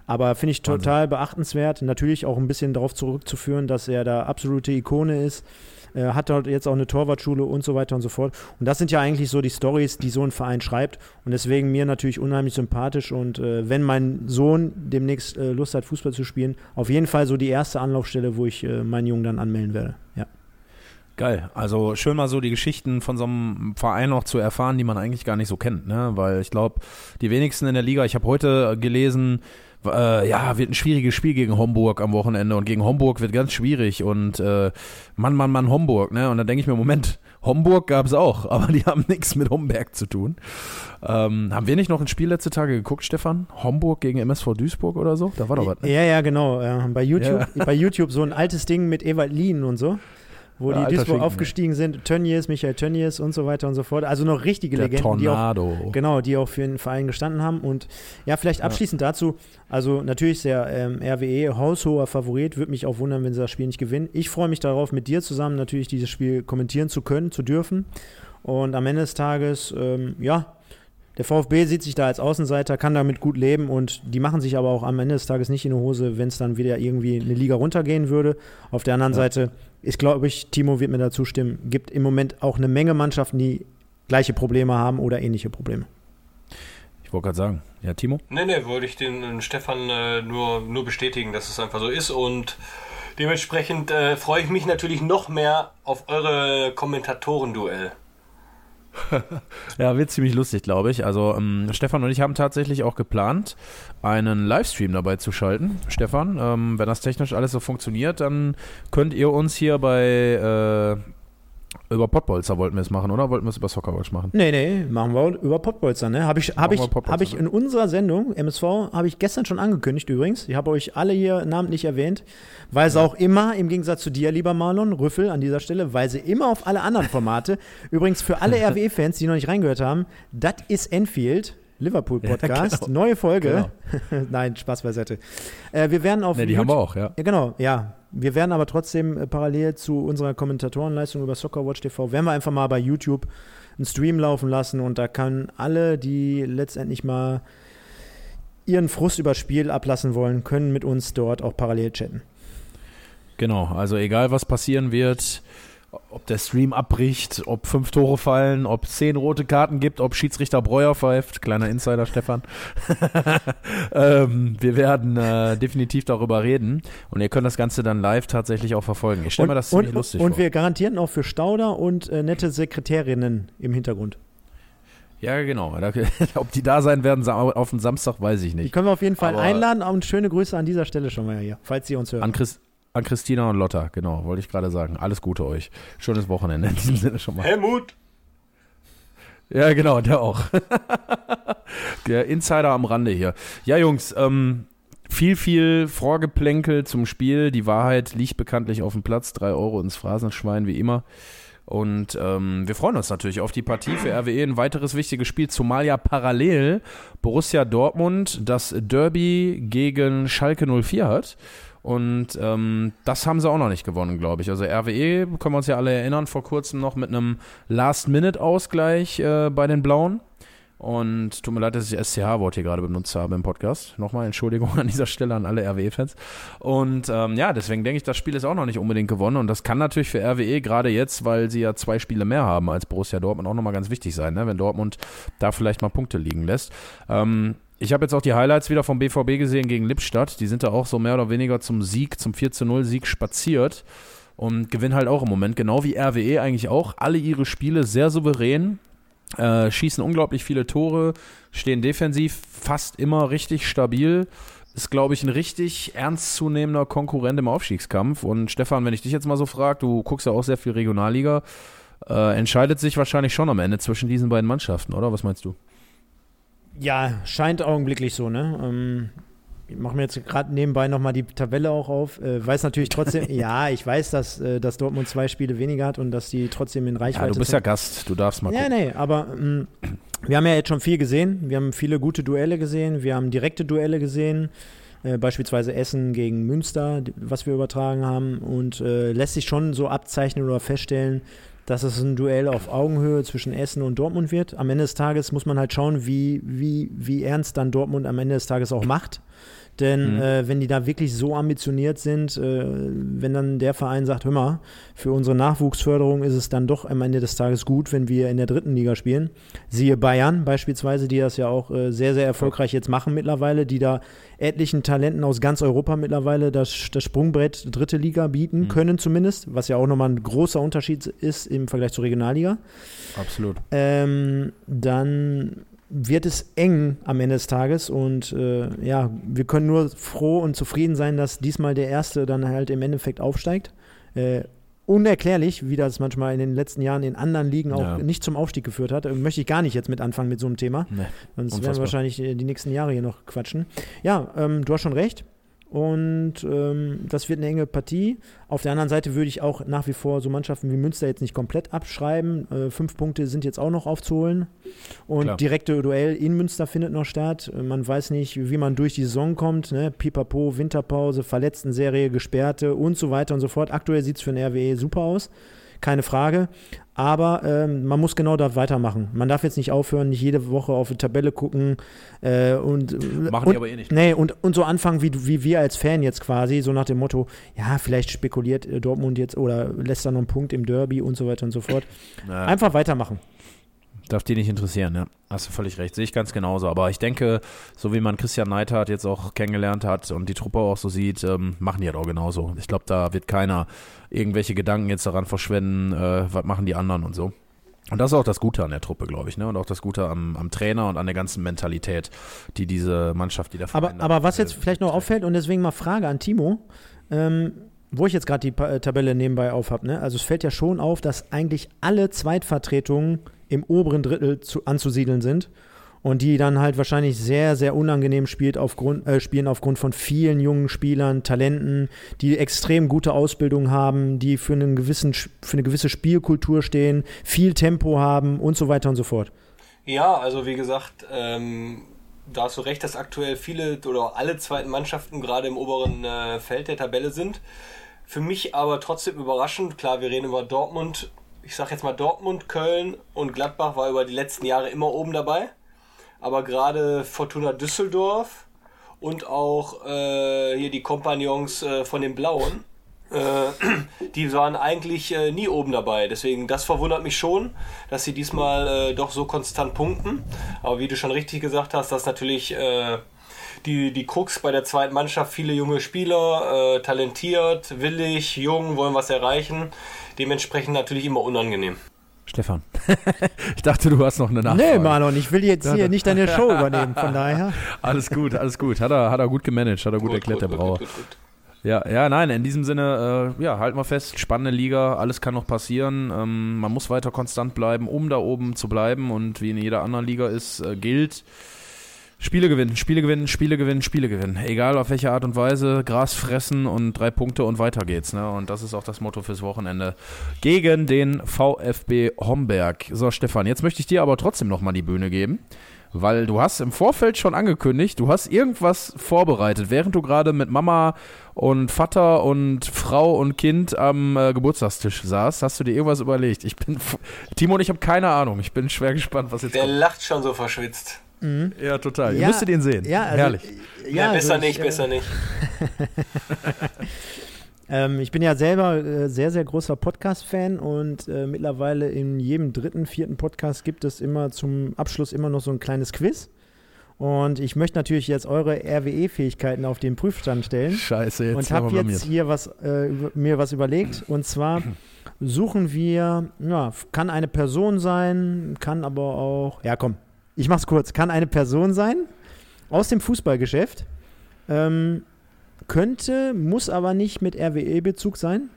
Aber finde ich total Wahnsinn. beachtenswert. Natürlich auch ein bisschen darauf zurückzuführen, dass er da absolute Ikone ist. Er hat dort jetzt auch eine Torwartschule und so weiter und so fort. Und das sind ja eigentlich so die Stories, die so ein Verein schreibt. Und deswegen mir natürlich unheimlich sympathisch. Und äh, wenn mein Sohn demnächst äh, Lust hat, Fußball zu spielen, auf jeden Fall so die erste Anlaufstelle, wo ich äh, meinen Jungen dann anmelden werde. Ja. Geil. Also schön mal so die Geschichten von so einem Verein noch zu erfahren, die man eigentlich gar nicht so kennt, ne? Weil ich glaube, die wenigsten in der Liga, ich habe heute gelesen, äh, ja, wird ein schwieriges Spiel gegen Homburg am Wochenende und gegen Homburg wird ganz schwierig und äh, Mann, Mann, Mann, Homburg, ne? Und dann denke ich mir, Moment, Homburg gab es auch, aber die haben nichts mit Homberg zu tun. Ähm, haben wir nicht noch ein Spiel letzte Tage geguckt, Stefan? Homburg gegen MSV Duisburg oder so? Da war doch was. Ne? Ja, ja, genau. Ja, bei YouTube, ja. bei YouTube so ein altes Ding mit Ewald Lien und so wo ja, die Duisburg aufgestiegen sind. Tönnies, Michael Tönnies und so weiter und so fort. Also noch richtige Der Legenden, Tornado. die auch, genau, die auch für den Verein gestanden haben. Und ja, vielleicht abschließend ja. dazu, also natürlich der ähm, RWE haushoher Favorit, würde mich auch wundern, wenn sie das Spiel nicht gewinnen. Ich freue mich darauf, mit dir zusammen natürlich dieses Spiel kommentieren zu können, zu dürfen. Und am Ende des Tages, ähm, ja, der VfB sieht sich da als Außenseiter, kann damit gut leben und die machen sich aber auch am Ende des Tages nicht in die Hose, wenn es dann wieder irgendwie eine Liga runtergehen würde. Auf der anderen ja. Seite ist, glaube ich, Timo wird mir da zustimmen, gibt im Moment auch eine Menge Mannschaften, die gleiche Probleme haben oder ähnliche Probleme. Ich wollte gerade sagen, ja, Timo? Nee, nee, wollte ich den Stefan äh, nur, nur bestätigen, dass es einfach so ist und dementsprechend äh, freue ich mich natürlich noch mehr auf eure Kommentatoren-Duell. ja, wird ziemlich lustig, glaube ich. Also ähm, Stefan und ich haben tatsächlich auch geplant, einen Livestream dabei zu schalten. Stefan, ähm, wenn das technisch alles so funktioniert, dann könnt ihr uns hier bei äh, über Pottbolzer wollten wir es machen, oder? Wollten wir es über Soccerwatch machen? Nee, nee, machen wir über Pottbolzer, ne? Habe ich, hab ich, hab ich in unserer Sendung, MSV, habe ich gestern schon angekündigt übrigens. Ich habe euch alle hier namentlich erwähnt, weil sie auch immer, im Gegensatz zu dir, lieber Marlon, Rüffel an dieser Stelle, weil sie immer auf alle anderen Formate, übrigens für alle RWE-Fans, die noch nicht reingehört haben, das ist Enfield, Liverpool Podcast, ja, genau. neue Folge. Genau. Nein, Spaß beiseite. Äh, wir werden auf. Ne, die YouTube, haben wir auch, ja. ja. Genau, ja. Wir werden aber trotzdem äh, parallel zu unserer Kommentatorenleistung über Soccerwatch TV, werden wir einfach mal bei YouTube einen Stream laufen lassen und da können alle, die letztendlich mal ihren Frust über Spiel ablassen wollen, können mit uns dort auch parallel chatten. Genau, also egal was passieren wird, ob der Stream abbricht, ob fünf Tore fallen, ob zehn rote Karten gibt, ob Schiedsrichter Breuer pfeift, kleiner Insider Stefan. ähm, wir werden äh, definitiv darüber reden und ihr könnt das Ganze dann live tatsächlich auch verfolgen. Ich stelle mir das ziemlich und, lustig und vor. Und wir garantieren auch für Stauder und äh, nette Sekretärinnen im Hintergrund. Ja, genau. Ob die da sein werden auf den Samstag, weiß ich nicht. Die können wir auf jeden Fall Aber einladen und schöne Grüße an dieser Stelle schon mal hier, falls Sie uns hören. An Chris, an Christina und Lotta, genau, wollte ich gerade sagen. Alles Gute euch. Schönes Wochenende in diesem Sinne schon mal. Helmut! Ja, genau, der auch. der Insider am Rande hier. Ja, Jungs, ähm, viel, viel Vorgeplänkel zum Spiel. Die Wahrheit liegt bekanntlich auf dem Platz. Drei Euro ins Phrasenschwein, wie immer. Und ähm, wir freuen uns natürlich auf die Partie für RWE. Ein weiteres wichtiges Spiel, zumal ja parallel Borussia Dortmund das Derby gegen Schalke 04 hat. Und ähm, das haben sie auch noch nicht gewonnen, glaube ich. Also RWE, können wir uns ja alle erinnern, vor kurzem noch mit einem Last-Minute-Ausgleich äh, bei den Blauen. Und tut mir leid, dass ich SCH-Wort hier gerade benutzt habe im Podcast. Nochmal Entschuldigung an dieser Stelle an alle RWE-Fans. Und ähm, ja, deswegen denke ich, das Spiel ist auch noch nicht unbedingt gewonnen. Und das kann natürlich für RWE gerade jetzt, weil sie ja zwei Spiele mehr haben als Borussia Dortmund, auch nochmal ganz wichtig sein, ne? wenn Dortmund da vielleicht mal Punkte liegen lässt. Ähm, ich habe jetzt auch die Highlights wieder vom BVB gesehen gegen Lippstadt. Die sind da auch so mehr oder weniger zum Sieg, zum 4 0 Sieg spaziert und gewinnen halt auch im Moment, genau wie RWE eigentlich auch, alle ihre Spiele sehr souverän, äh, schießen unglaublich viele Tore, stehen defensiv fast immer richtig stabil. Ist, glaube ich, ein richtig ernstzunehmender Konkurrent im Aufstiegskampf. Und Stefan, wenn ich dich jetzt mal so frage, du guckst ja auch sehr viel Regionalliga, äh, entscheidet sich wahrscheinlich schon am Ende zwischen diesen beiden Mannschaften, oder? Was meinst du? Ja, scheint augenblicklich so, ne? Ähm, ich mache mir jetzt gerade nebenbei nochmal die Tabelle auch auf. Äh, weiß natürlich trotzdem, ja, ich weiß, dass, äh, dass Dortmund zwei Spiele weniger hat und dass die trotzdem in Reichweite sind. Ja, du bist sind. ja Gast, du darfst mal Ja, gucken. nee, aber ähm, wir haben ja jetzt schon viel gesehen. Wir haben viele gute Duelle gesehen. Wir haben direkte Duelle gesehen. Äh, beispielsweise Essen gegen Münster, was wir übertragen haben. Und äh, lässt sich schon so abzeichnen oder feststellen, dass es ein Duell auf Augenhöhe zwischen Essen und Dortmund wird. Am Ende des Tages muss man halt schauen, wie, wie, wie ernst dann Dortmund am Ende des Tages auch macht. Denn Mhm. äh, wenn die da wirklich so ambitioniert sind, äh, wenn dann der Verein sagt, hör mal, für unsere Nachwuchsförderung ist es dann doch am Ende des Tages gut, wenn wir in der dritten Liga spielen. Siehe Bayern beispielsweise, die das ja auch äh, sehr, sehr erfolgreich jetzt machen mittlerweile, die da etlichen Talenten aus ganz Europa mittlerweile das, das Sprungbrett dritte Liga bieten können zumindest, was ja auch nochmal ein großer Unterschied ist im Vergleich zur Regionalliga. Absolut. Ähm, dann wird es eng am Ende des Tages und äh, ja, wir können nur froh und zufrieden sein, dass diesmal der Erste dann halt im Endeffekt aufsteigt. Äh, unerklärlich, wie das manchmal in den letzten Jahren in anderen Ligen auch Ja. nicht zum Aufstieg geführt hat. Äh, Möchte ich gar nicht jetzt mit anfangen mit so einem Thema. Nee. Sonst werden Unfassbar. wir wahrscheinlich äh, die nächsten Jahre hier noch quatschen. Ja, ähm, du hast schon recht. Und ähm, das wird eine enge Partie. Auf der anderen Seite würde ich auch nach wie vor so Mannschaften wie Münster jetzt nicht komplett abschreiben. Äh, fünf Punkte sind jetzt auch noch aufzuholen. Und Klar. direkte Duell in Münster findet noch statt. Äh, Man weiß nicht, wie man durch die Saison kommt. Ne? Pipapo, Winterpause, Verletztenserie, Gesperrte und so weiter und so fort. Aktuell sieht es für den RWE super aus. Keine Frage. Aber ähm, man muss genau da weitermachen. Man darf jetzt nicht aufhören, nicht jede Woche auf die Tabelle gucken äh, und Machen und, die aber eh nicht. Nee, und, und so anfangen, wie, wie wir als Fan jetzt quasi, so nach dem Motto, ja, vielleicht spekuliert äh, Dortmund jetzt oder lässt da noch einen Punkt im Derby und so weiter und so fort. Ja. Einfach weitermachen. Darf die nicht interessieren, ne? Hast du völlig recht, sehe ich ganz genauso. Aber ich denke, so wie man Christian Neidhardt jetzt auch kennengelernt hat und die Truppe auch so sieht, ähm, machen die halt auch genauso. Ich glaube, da wird keiner irgendwelche Gedanken jetzt daran verschwenden, äh, was machen die anderen und so. Und das ist auch das Gute an der Truppe, glaube ich, ne? Und auch das Gute am, am Trainer und an der ganzen Mentalität, die diese Mannschaft, die der Aber, da, aber was äh, jetzt vielleicht noch auffällt und deswegen mal Frage an Timo, ähm, wo ich jetzt gerade die äh, Tabelle nebenbei auf habe, ne? also es fällt ja schon auf, dass eigentlich alle Zweitvertretungen im oberen Drittel zu, anzusiedeln sind und die dann halt wahrscheinlich sehr, sehr unangenehm spielt aufgrund, äh, spielen aufgrund von vielen jungen Spielern, Talenten, die extrem gute Ausbildung haben, die für, einen gewissen, für eine gewisse Spielkultur stehen, viel Tempo haben und so weiter und so fort. Ja, also wie gesagt, ähm, da hast du recht, dass aktuell viele oder alle zweiten Mannschaften gerade im oberen äh, Feld der Tabelle sind. Für mich aber trotzdem überraschend. Klar, wir reden über Dortmund. Ich sag jetzt mal Dortmund, Köln und Gladbach war über die letzten Jahre immer oben dabei. Aber gerade Fortuna Düsseldorf und auch äh, hier die Kompagnons äh, von den Blauen, äh, die waren eigentlich äh, nie oben dabei. Deswegen, das verwundert mich schon, dass sie diesmal äh, doch so konstant punkten. Aber wie du schon richtig gesagt hast, dass natürlich äh, die, die Krux bei der zweiten Mannschaft, viele junge Spieler, äh, talentiert, willig, jung, wollen was erreichen. Dementsprechend natürlich immer unangenehm. Stefan. ich dachte, du hast noch eine Nachfrage. Nee, Marlon, ich will jetzt hier nicht deine Show übernehmen, von daher. Alles gut, alles gut. Hat er, hat er gut gemanagt, hat er gut, erklärt, der Brauer. gut, gut. Ja, ja, nein, in diesem Sinne, äh, ja, halten wir fest, spannende Liga, alles kann noch passieren. Ähm, man muss weiter konstant bleiben, um da oben zu bleiben und wie in jeder anderen Liga ist, äh, gilt, Spiele gewinnen, Spiele gewinnen, Spiele gewinnen, Spiele gewinnen. Egal auf welche Art und Weise, Gras fressen und drei Punkte und weiter geht's. Ne? Und das ist auch das Motto fürs Wochenende gegen den VfB Homberg. So, Stefan, jetzt möchte ich dir aber trotzdem nochmal die Bühne geben, Weil du hast im Vorfeld schon angekündigt, du hast irgendwas vorbereitet, während du gerade mit Mama und Vater und Frau und Kind am äh, Geburtstagstisch saßt, hast du dir irgendwas überlegt. Ich bin, Timo und ich habe keine Ahnung. Ich bin schwer gespannt, was jetzt Der kommt. lacht schon so verschwitzt. Ja, total. Ihr Ja, müsstet ihn sehen. Ja, also, Herrlich. Ja, Ja, besser also ich, nicht, äh, besser nicht. Ähm, ich bin ja selber äh, sehr, sehr großer Podcast-Fan und äh, mittlerweile in jedem dritten, vierten Podcast gibt es immer zum Abschluss immer noch so ein kleines Quiz. Und ich möchte natürlich jetzt eure RWE-Fähigkeiten auf den Prüfstand stellen. Scheiße, jetzt und habe jetzt blamiert. hier was, äh, mir was überlegt. Und zwar suchen wir, ja, kann eine Person sein, kann aber auch, ja komm, ich mach's kurz, kann eine Person sein aus dem Fußballgeschäft, ähm, könnte, muss aber nicht mit RWE-Bezug sein.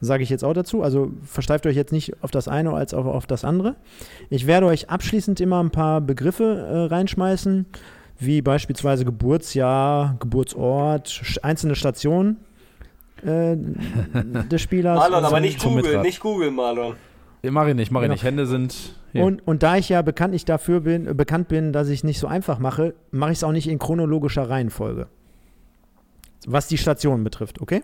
Sage ich jetzt auch dazu. Also versteift euch jetzt nicht auf das eine als auch auf das andere. Ich werde euch abschließend immer ein paar Begriffe äh, reinschmeißen, wie beispielsweise Geburtsjahr, Geburtsort, sch- einzelne Stationen äh, des Spielers. Marlon, aber nicht Mitrad. nicht googeln, Marlon. Mach ich nicht, mach ich Genau. nicht. Hände sind. Hier. Und, und da ich ja bekanntlich dafür bin, äh, bekannt bin, dass ich es nicht so einfach mache, mache ich es auch nicht in chronologischer Reihenfolge. Was die Stationen betrifft, okay?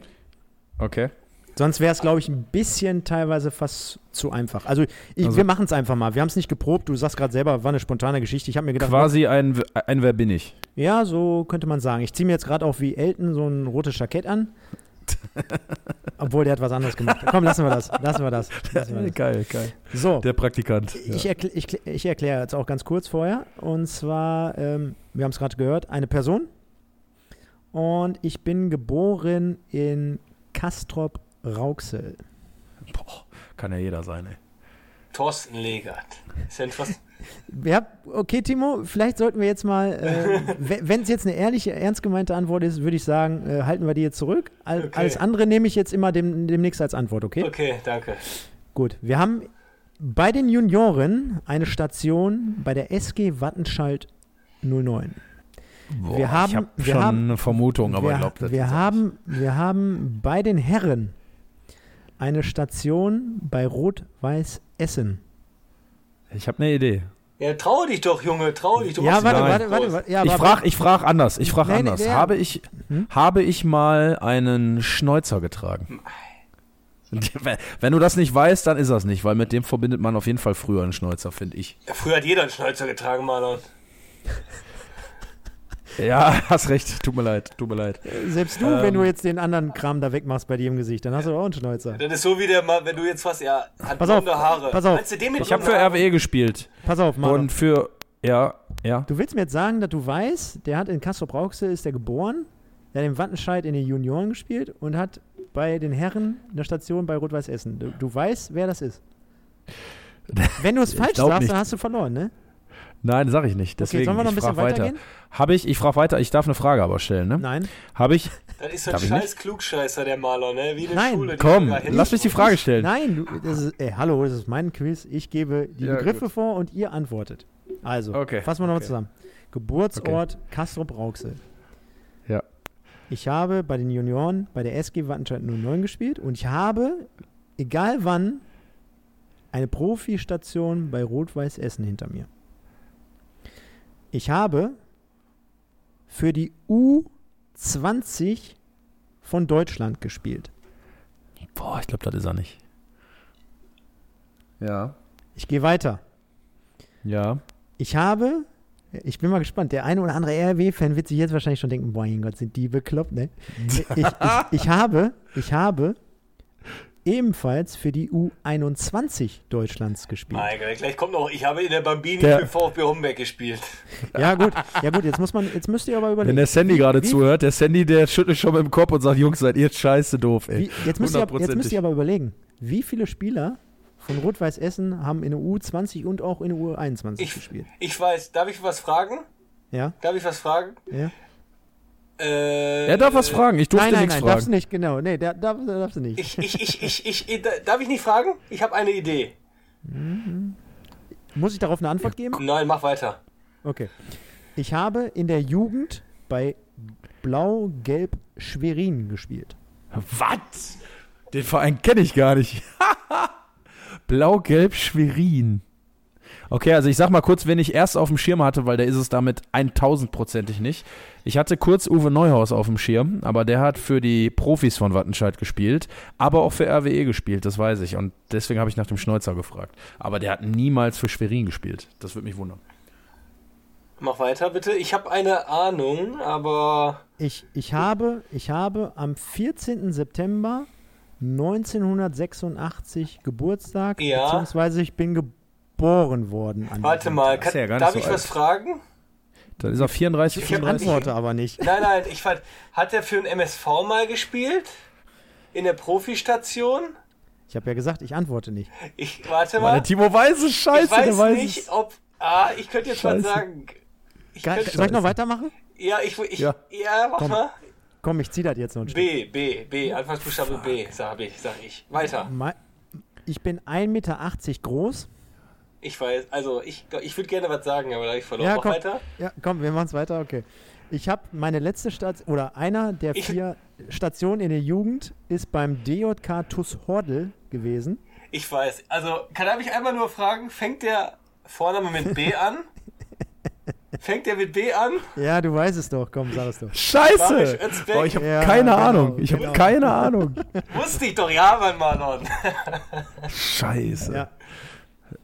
okay. Sonst wäre es, glaube ich, ein bisschen teilweise fast zu einfach. Also, ich, Also- wir machen es einfach mal. Wir haben es nicht geprobt. Du sagst gerade selber, war eine spontane Geschichte. Ich habe mir gedacht, Quasi ein, ein Wer bin ich. ja, so könnte man sagen. Ich ziehe mir jetzt gerade auch wie Elton so ein rotes Jackett an. Obwohl, der hat was anderes gemacht. Komm, lassen wir das. Lassen wir das. Lassen wir das. Geil, geil. So. Der Praktikant. Ich, erkl ich, ich erkläre jetzt auch ganz kurz vorher. Und zwar, ähm, wir haben es gerade gehört, eine Person. Und ich bin geboren in Kastrop Rauxel. Boah, kann ja jeder sein, ey. Thorsten Legert. Ist ja etwas. Ja, okay, Timo, vielleicht sollten wir jetzt mal, äh, wenn es jetzt eine ehrliche, ernst gemeinte Antwort ist, würde ich sagen, äh, halten wir die jetzt zurück. All, Okay. Alles andere nehme ich jetzt immer dem, demnächst als Antwort, okay? Okay, danke. Gut, wir haben bei den Junioren eine Station bei der SG Wattenscheid 09. Boah, Wir haben- ich habe wir schon haben- eine Vermutung, aber wir, ich glaube, das wir haben, wir haben bei den Herren eine Station bei Rot-Weiß Essen. Ich habe eine Idee. Ja, trau dich doch, Junge, trau dich. Du Ja, warte, warte, warte, warte. Ja, ich frage ich frag anders. Ich frage Nee, nee, anders. der- habe, ich, Hm? habe ich mal einen Schnäuzer getragen? Wenn du das nicht weißt, dann ist das nicht, weil mit dem verbindet man auf jeden Fall früher einen Schnäuzer, finde ich. Ja, früher hat jeder einen Schnäuzer getragen, Marlon. Ja, hast recht. Tut mir leid. Tut mir leid. Selbst du, Ähm. wenn du jetzt den anderen Kram da wegmachst bei dir im Gesicht, dann hast du auch einen Schnäuzer. Das ist so wie der, wenn du jetzt was, ja, hat Pass auf, blonde Haare. pass auf. Meinst du den mit Ich habe für? RWE gespielt. Pass auf, Mann. Und für. Ja, ja. Du willst mir jetzt sagen, dass du weißt, der hat in Kastrop Rauxel ist der geboren, der hat in Wattenscheid in den Junioren gespielt und hat bei den Herren eine Station bei Rot-Weiß Essen. Du, du weißt, wer das ist. Wenn du es falsch sagst, nicht. dann hast du verloren, ne? Nein, sag ich nicht. Deswegen, okay, sollen wir noch ein ich bisschen frag weiter. weitergehen? Habe ich, ich frage weiter, ich darf eine Frage aber stellen, ne? Nein. Habe ich, Das ist so ein scheiß Klugscheißer, der Marlon, ne? Wie eine Nein. Schule. die komm, lass mich die Frage stellen. Nein, du, das ist, ey, hallo, das ist mein Quiz. Ich gebe die Ja, Begriffe gut. vor und ihr antwortet. Also, Okay, fassen wir nochmal okay. zusammen. Geburtsort Kastrop Rauxel. Ja. Ich habe bei den Junioren bei der SG Wattenscheid 09 gespielt und ich habe, egal wann, eine Profistation bei Rot-Weiß Essen hinter mir. Ich habe für die U20 von Deutschland gespielt. Boah, ich glaube, das ist er nicht. Ja. Ich gehe weiter. Ja. Ich habe, ich bin mal gespannt, der eine oder andere RW-Fan wird sich jetzt wahrscheinlich schon denken, boah, mein Gott, sind die bekloppt, ne? Ich, ich, ich habe, ich habe ebenfalls für die U21 Deutschlands gespielt. Mein Gott, gleich kommt noch, ich habe in der Bambini Der- für VfB Homberg gespielt. Ja gut, ja gut, jetzt muss man, jetzt müsst ihr aber überlegen. Wenn der Sandy gerade zuhört, der Sandy, der schüttelt schon mit dem Kopf und sagt, Jungs, seid ihr scheiße doof, ey. Wie, jetzt, müsst ihr, jetzt müsst ihr aber überlegen, wie viele Spieler von Rot-Weiß Essen haben in der U20 und auch in der U21 Ich, gespielt? ich weiß, darf ich was fragen? Ja, Darf ich was fragen? ja. Äh, Er darf was fragen, ich durfte Nein, nein, nichts nein, darfst du fragen. nicht, genau. Nee, da, da, da darfst du nicht. Ich, ich, ich, ich, ich, ich, darf ich nicht fragen? Ich habe eine Idee. Muss ich darauf eine Antwort geben? Nein, mach weiter. Okay. Ich habe in der Jugend bei Blau-Gelb Schwerin gespielt. Was? Den Verein kenne ich gar nicht. Blau-Gelb Schwerin. Okay, also ich sag mal kurz, wen ich erst auf dem Schirm hatte, weil der ist es damit 1000%ig nicht. Ich hatte kurz Uwe Neuhaus auf dem Schirm, aber der hat für die Profis von Wattenscheid gespielt, aber auch für RWE gespielt, das weiß ich. Und deswegen habe ich nach dem Schneuzer gefragt. Aber der hat niemals für Schwerin gespielt. Das würde mich wundern. Mach weiter, bitte. Ich habe eine Ahnung, aber Ich, ich, habe, ich habe am 14. September 1986 Geburtstag, Ja. beziehungsweise ich bin geboren worden. An warte mal, kann, ja gar darf so ich alt. was fragen? Dann ist er 34, Ich hab- Ich 34. antworte aber nicht. Nein, nein, ich fand, hat er für ein MSV mal gespielt? In der Profistation? Ich habe ja gesagt, ich antworte nicht. Ich warte mal. Timo weiß es, scheiße, ich weiß nicht, es. ob. Ah, ich könnte jetzt mal Scheiße. sagen. Ich Geil. könnte, Soll ich noch weitermachen? ja, ich, ich, Ja. ja. mach Komm. mal. Komm, ich zieh das jetzt noch ein Stück. B, B, B, Anfangsbuchstabe B, sag ich, sag ich. Weiter. Ich bin 1,80 Meter groß. Ich weiß, also ich, ich würde gerne was sagen, aber da ich verloren. Ja, komm. weiter. Ja, komm, wir machen es weiter, okay. Ich habe meine letzte Station, oder einer der Ich- vier Stationen in der Jugend ist beim DJK TuS Hordel gewesen. Ich weiß. Also, kann darf ich einmal nur fragen, fängt der Vorname mit B an? Fängt der mit B an? Ja, du weißt es doch, komm, sag es doch. Scheiße! Boah, ich habe Ja, keine genau, Ahnung. Ich habe genau. keine Ahnung. Wusste ich doch, ja, mein Marlon. Scheiße. Ja.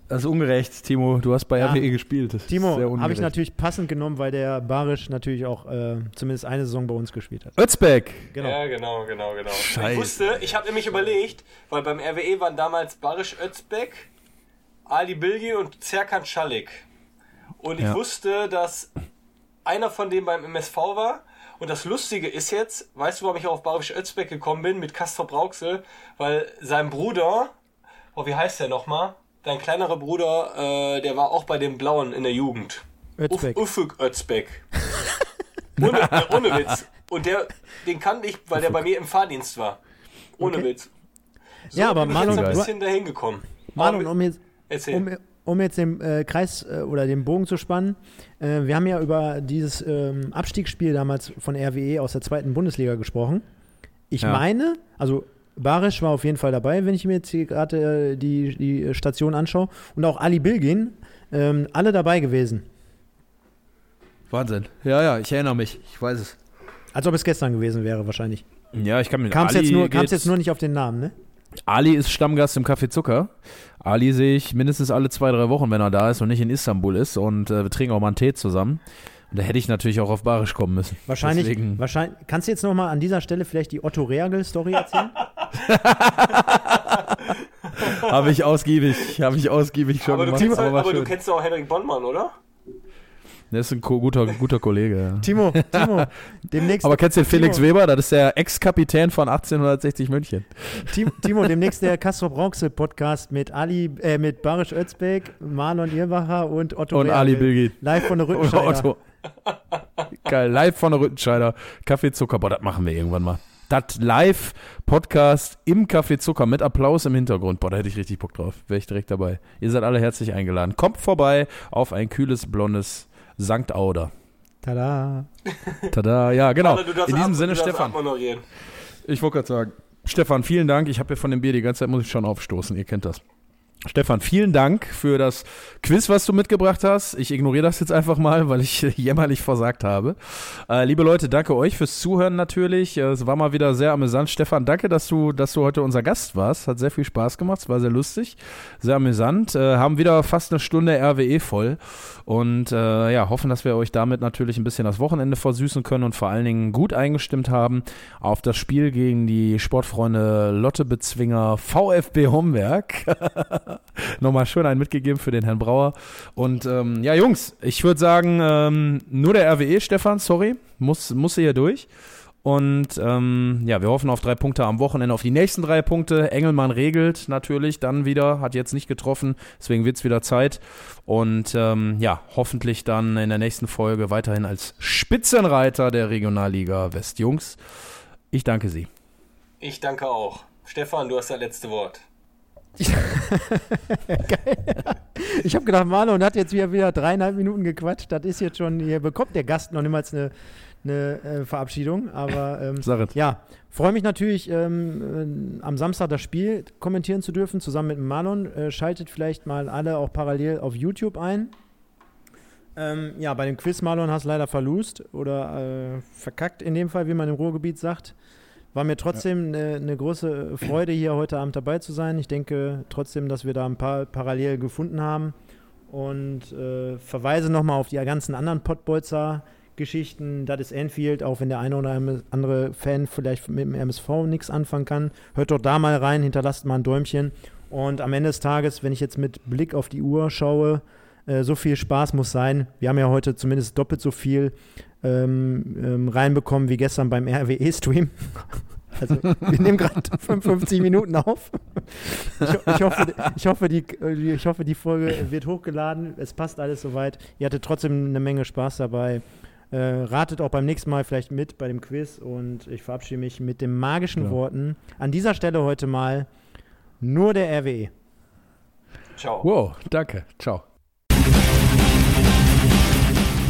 Das ist ungerecht, Timo. Du hast bei Ja. RWE gespielt. Das Timo, habe ich natürlich passend genommen, weil der Barisch natürlich auch äh, zumindest eine Saison bei uns gespielt hat. Özbeck. Genau. Ja, genau, genau, genau. Scheiße. Ich wusste, ich habe nämlich überlegt, weil beim RWE waren damals Barisch Özbek, Ali Bilgi und Serkan Schalik. Und ich Ja. wusste, dass einer von denen beim MSV war. Und das Lustige ist jetzt, weißt du, warum ich auf Barisch Özbek gekommen bin mit Castor Brauxel? Weil sein Bruder, oh, wie heißt der nochmal? Dein kleinerer Bruder, äh, der war auch bei den Blauen in der Jugend. Özbek. Uff, Ufuk Özbek. ohne, äh, ohne Witz. Und der, den kannte ich, weil der bei mir im Fahrdienst war. Ohne Okay. Witz. So Ja, aber bin ich Marlon, jetzt ein bisschen dahin gekommen. Marlon, um jetzt, um, um jetzt den äh, Kreis äh, oder den Bogen zu spannen, äh, wir haben ja über dieses ähm, Abstiegsspiel damals von RWE aus der zweiten Bundesliga gesprochen. Ich Ja. meine, also Barisch war auf jeden Fall dabei, wenn ich mir jetzt hier gerade äh, die, die Station anschaue. Und auch Ali Bilgin, ähm, alle dabei gewesen. Wahnsinn. Ja, ja, ich erinnere mich. Ich weiß es. Als ob es gestern gewesen wäre, wahrscheinlich. Ja, ich kann mir Kam es jetzt, nur- jetzt nur nicht auf den Namen, ne? Ali ist Stammgast im Café Zucker. Ali sehe ich mindestens alle zwei, drei Wochen, wenn er da ist und nicht in Istanbul ist. Und äh, wir trinken auch mal einen Tee zusammen. Und da hätte ich natürlich auch auf Barisch kommen müssen. Wahrscheinlich, Deswegen, wahrscheinlich. Kannst du jetzt nochmal an dieser Stelle vielleicht die Otto Reagel-Story erzählen? habe ich ausgiebig, habe ich ausgiebig schon aber du, gemacht. kennst, aber doch- war aber du kennst auch Henrik Bonnmann, oder? Der ist ein guter, guter Kollege. Ja. Timo, Timo, demnächst, Aber kennst du den Felix Timo. Weber? Das ist der Ex-Kapitän von 1860 München. Tim- Timo, demnächst der Castro Brauxel Podcast mit Ali, äh, mit Barisch Özbek, Marlon Irbacher und Otto Und Reagel. Ali Bilgin. Live von der Rüttenscheider. Otto. Geil, live von der Rüttenscheider. Kaffee Zucker, boah, das machen wir irgendwann mal. Das Live-Podcast im Café Zucker mit Applaus im Hintergrund. Boah, da hätte ich richtig Bock drauf. Wäre ich direkt dabei. Ihr seid alle herzlich eingeladen. Kommt vorbei auf ein kühles, blondes Sankt Auder. Tada. Tada, ja, genau. In diesem ab- Sinne, Stefan. Ich wollte gerade sagen, Stefan, vielen Dank. Ich habe hier von dem Bier die ganze Zeit, muss ich schon aufstoßen. Ihr kennt das. Stefan, vielen Dank für das Quiz, was du mitgebracht hast. Ich ignoriere das jetzt einfach mal, weil ich jämmerlich versagt habe. Äh, liebe Leute, danke euch fürs Zuhören natürlich. Äh, Es war mal wieder sehr amüsant. Stefan, danke, dass du, dass du heute unser Gast warst. Hat sehr viel Spaß gemacht. Es war sehr lustig, sehr amüsant. Äh, haben wieder fast eine Stunde RWE voll und äh, ja, hoffen, dass wir euch damit natürlich ein bisschen das Wochenende versüßen können und vor allen Dingen gut eingestimmt haben auf das Spiel gegen die Sportfreunde Lottebezwinger VfB Homberg. Nochmal schön einen mitgegeben für den Herrn Brauer. Und ähm, ja, Jungs, ich würde sagen, ähm, nur der RWE, Stefan, sorry, muss, muss hier durch. Und ähm, ja, wir hoffen auf drei Punkte am Wochenende, auf die nächsten drei Punkte. Engelmann regelt natürlich dann wieder, hat jetzt nicht getroffen, deswegen wird es wieder Zeit. Und ähm, ja, hoffentlich dann in der nächsten Folge weiterhin als Spitzenreiter der Regionalliga West. Jungs, ich danke Sie. Ich danke auch. Stefan, du hast das letzte Wort. Ich habe gedacht, Marlon hat jetzt wieder, wieder dreieinhalb Minuten gequatscht. Das ist jetzt schon, hier bekommt der Gast noch niemals eine, eine äh, Verabschiedung. Aber ähm, ja, freue mich natürlich, ähm, äh, am Samstag das Spiel kommentieren zu dürfen, zusammen mit Marlon. Äh, schaltet vielleicht mal alle auch parallel auf YouTube ein. Ähm, ja, bei dem Quiz Marlon hast du leider verlust oder äh, verkackt in dem Fall, wie man im Ruhrgebiet sagt. War mir trotzdem eine ne große Freude, hier heute Abend dabei zu sein. Ich denke trotzdem, dass wir da ein paar Parallelen gefunden haben und äh, verweise nochmal auf die ganzen anderen Pottbolzer Geschichten. Das ist Enfield, auch wenn der eine oder andere Fan vielleicht mit dem MSV nichts anfangen kann. Hört doch da mal rein, hinterlasst mal ein Däumchen. Und am Ende des Tages, wenn ich jetzt mit Blick auf die Uhr schaue, äh, so viel Spaß muss sein. Wir haben ja heute zumindest doppelt so viel ähm, ähm, reinbekommen wie gestern beim RWE-Stream. Also wir nehmen gerade 55 Minuten auf. Ich, ich, hoffe, ich, hoffe, die, ich hoffe, die Folge wird hochgeladen. Es passt alles soweit. Ihr hattet trotzdem eine Menge Spaß dabei. Äh, ratet auch beim nächsten Mal vielleicht mit bei dem Quiz und ich verabschiede mich mit den magischen Ja. Worten. An dieser Stelle heute mal nur der. RWE. Ciao. Wow, danke. Ciao.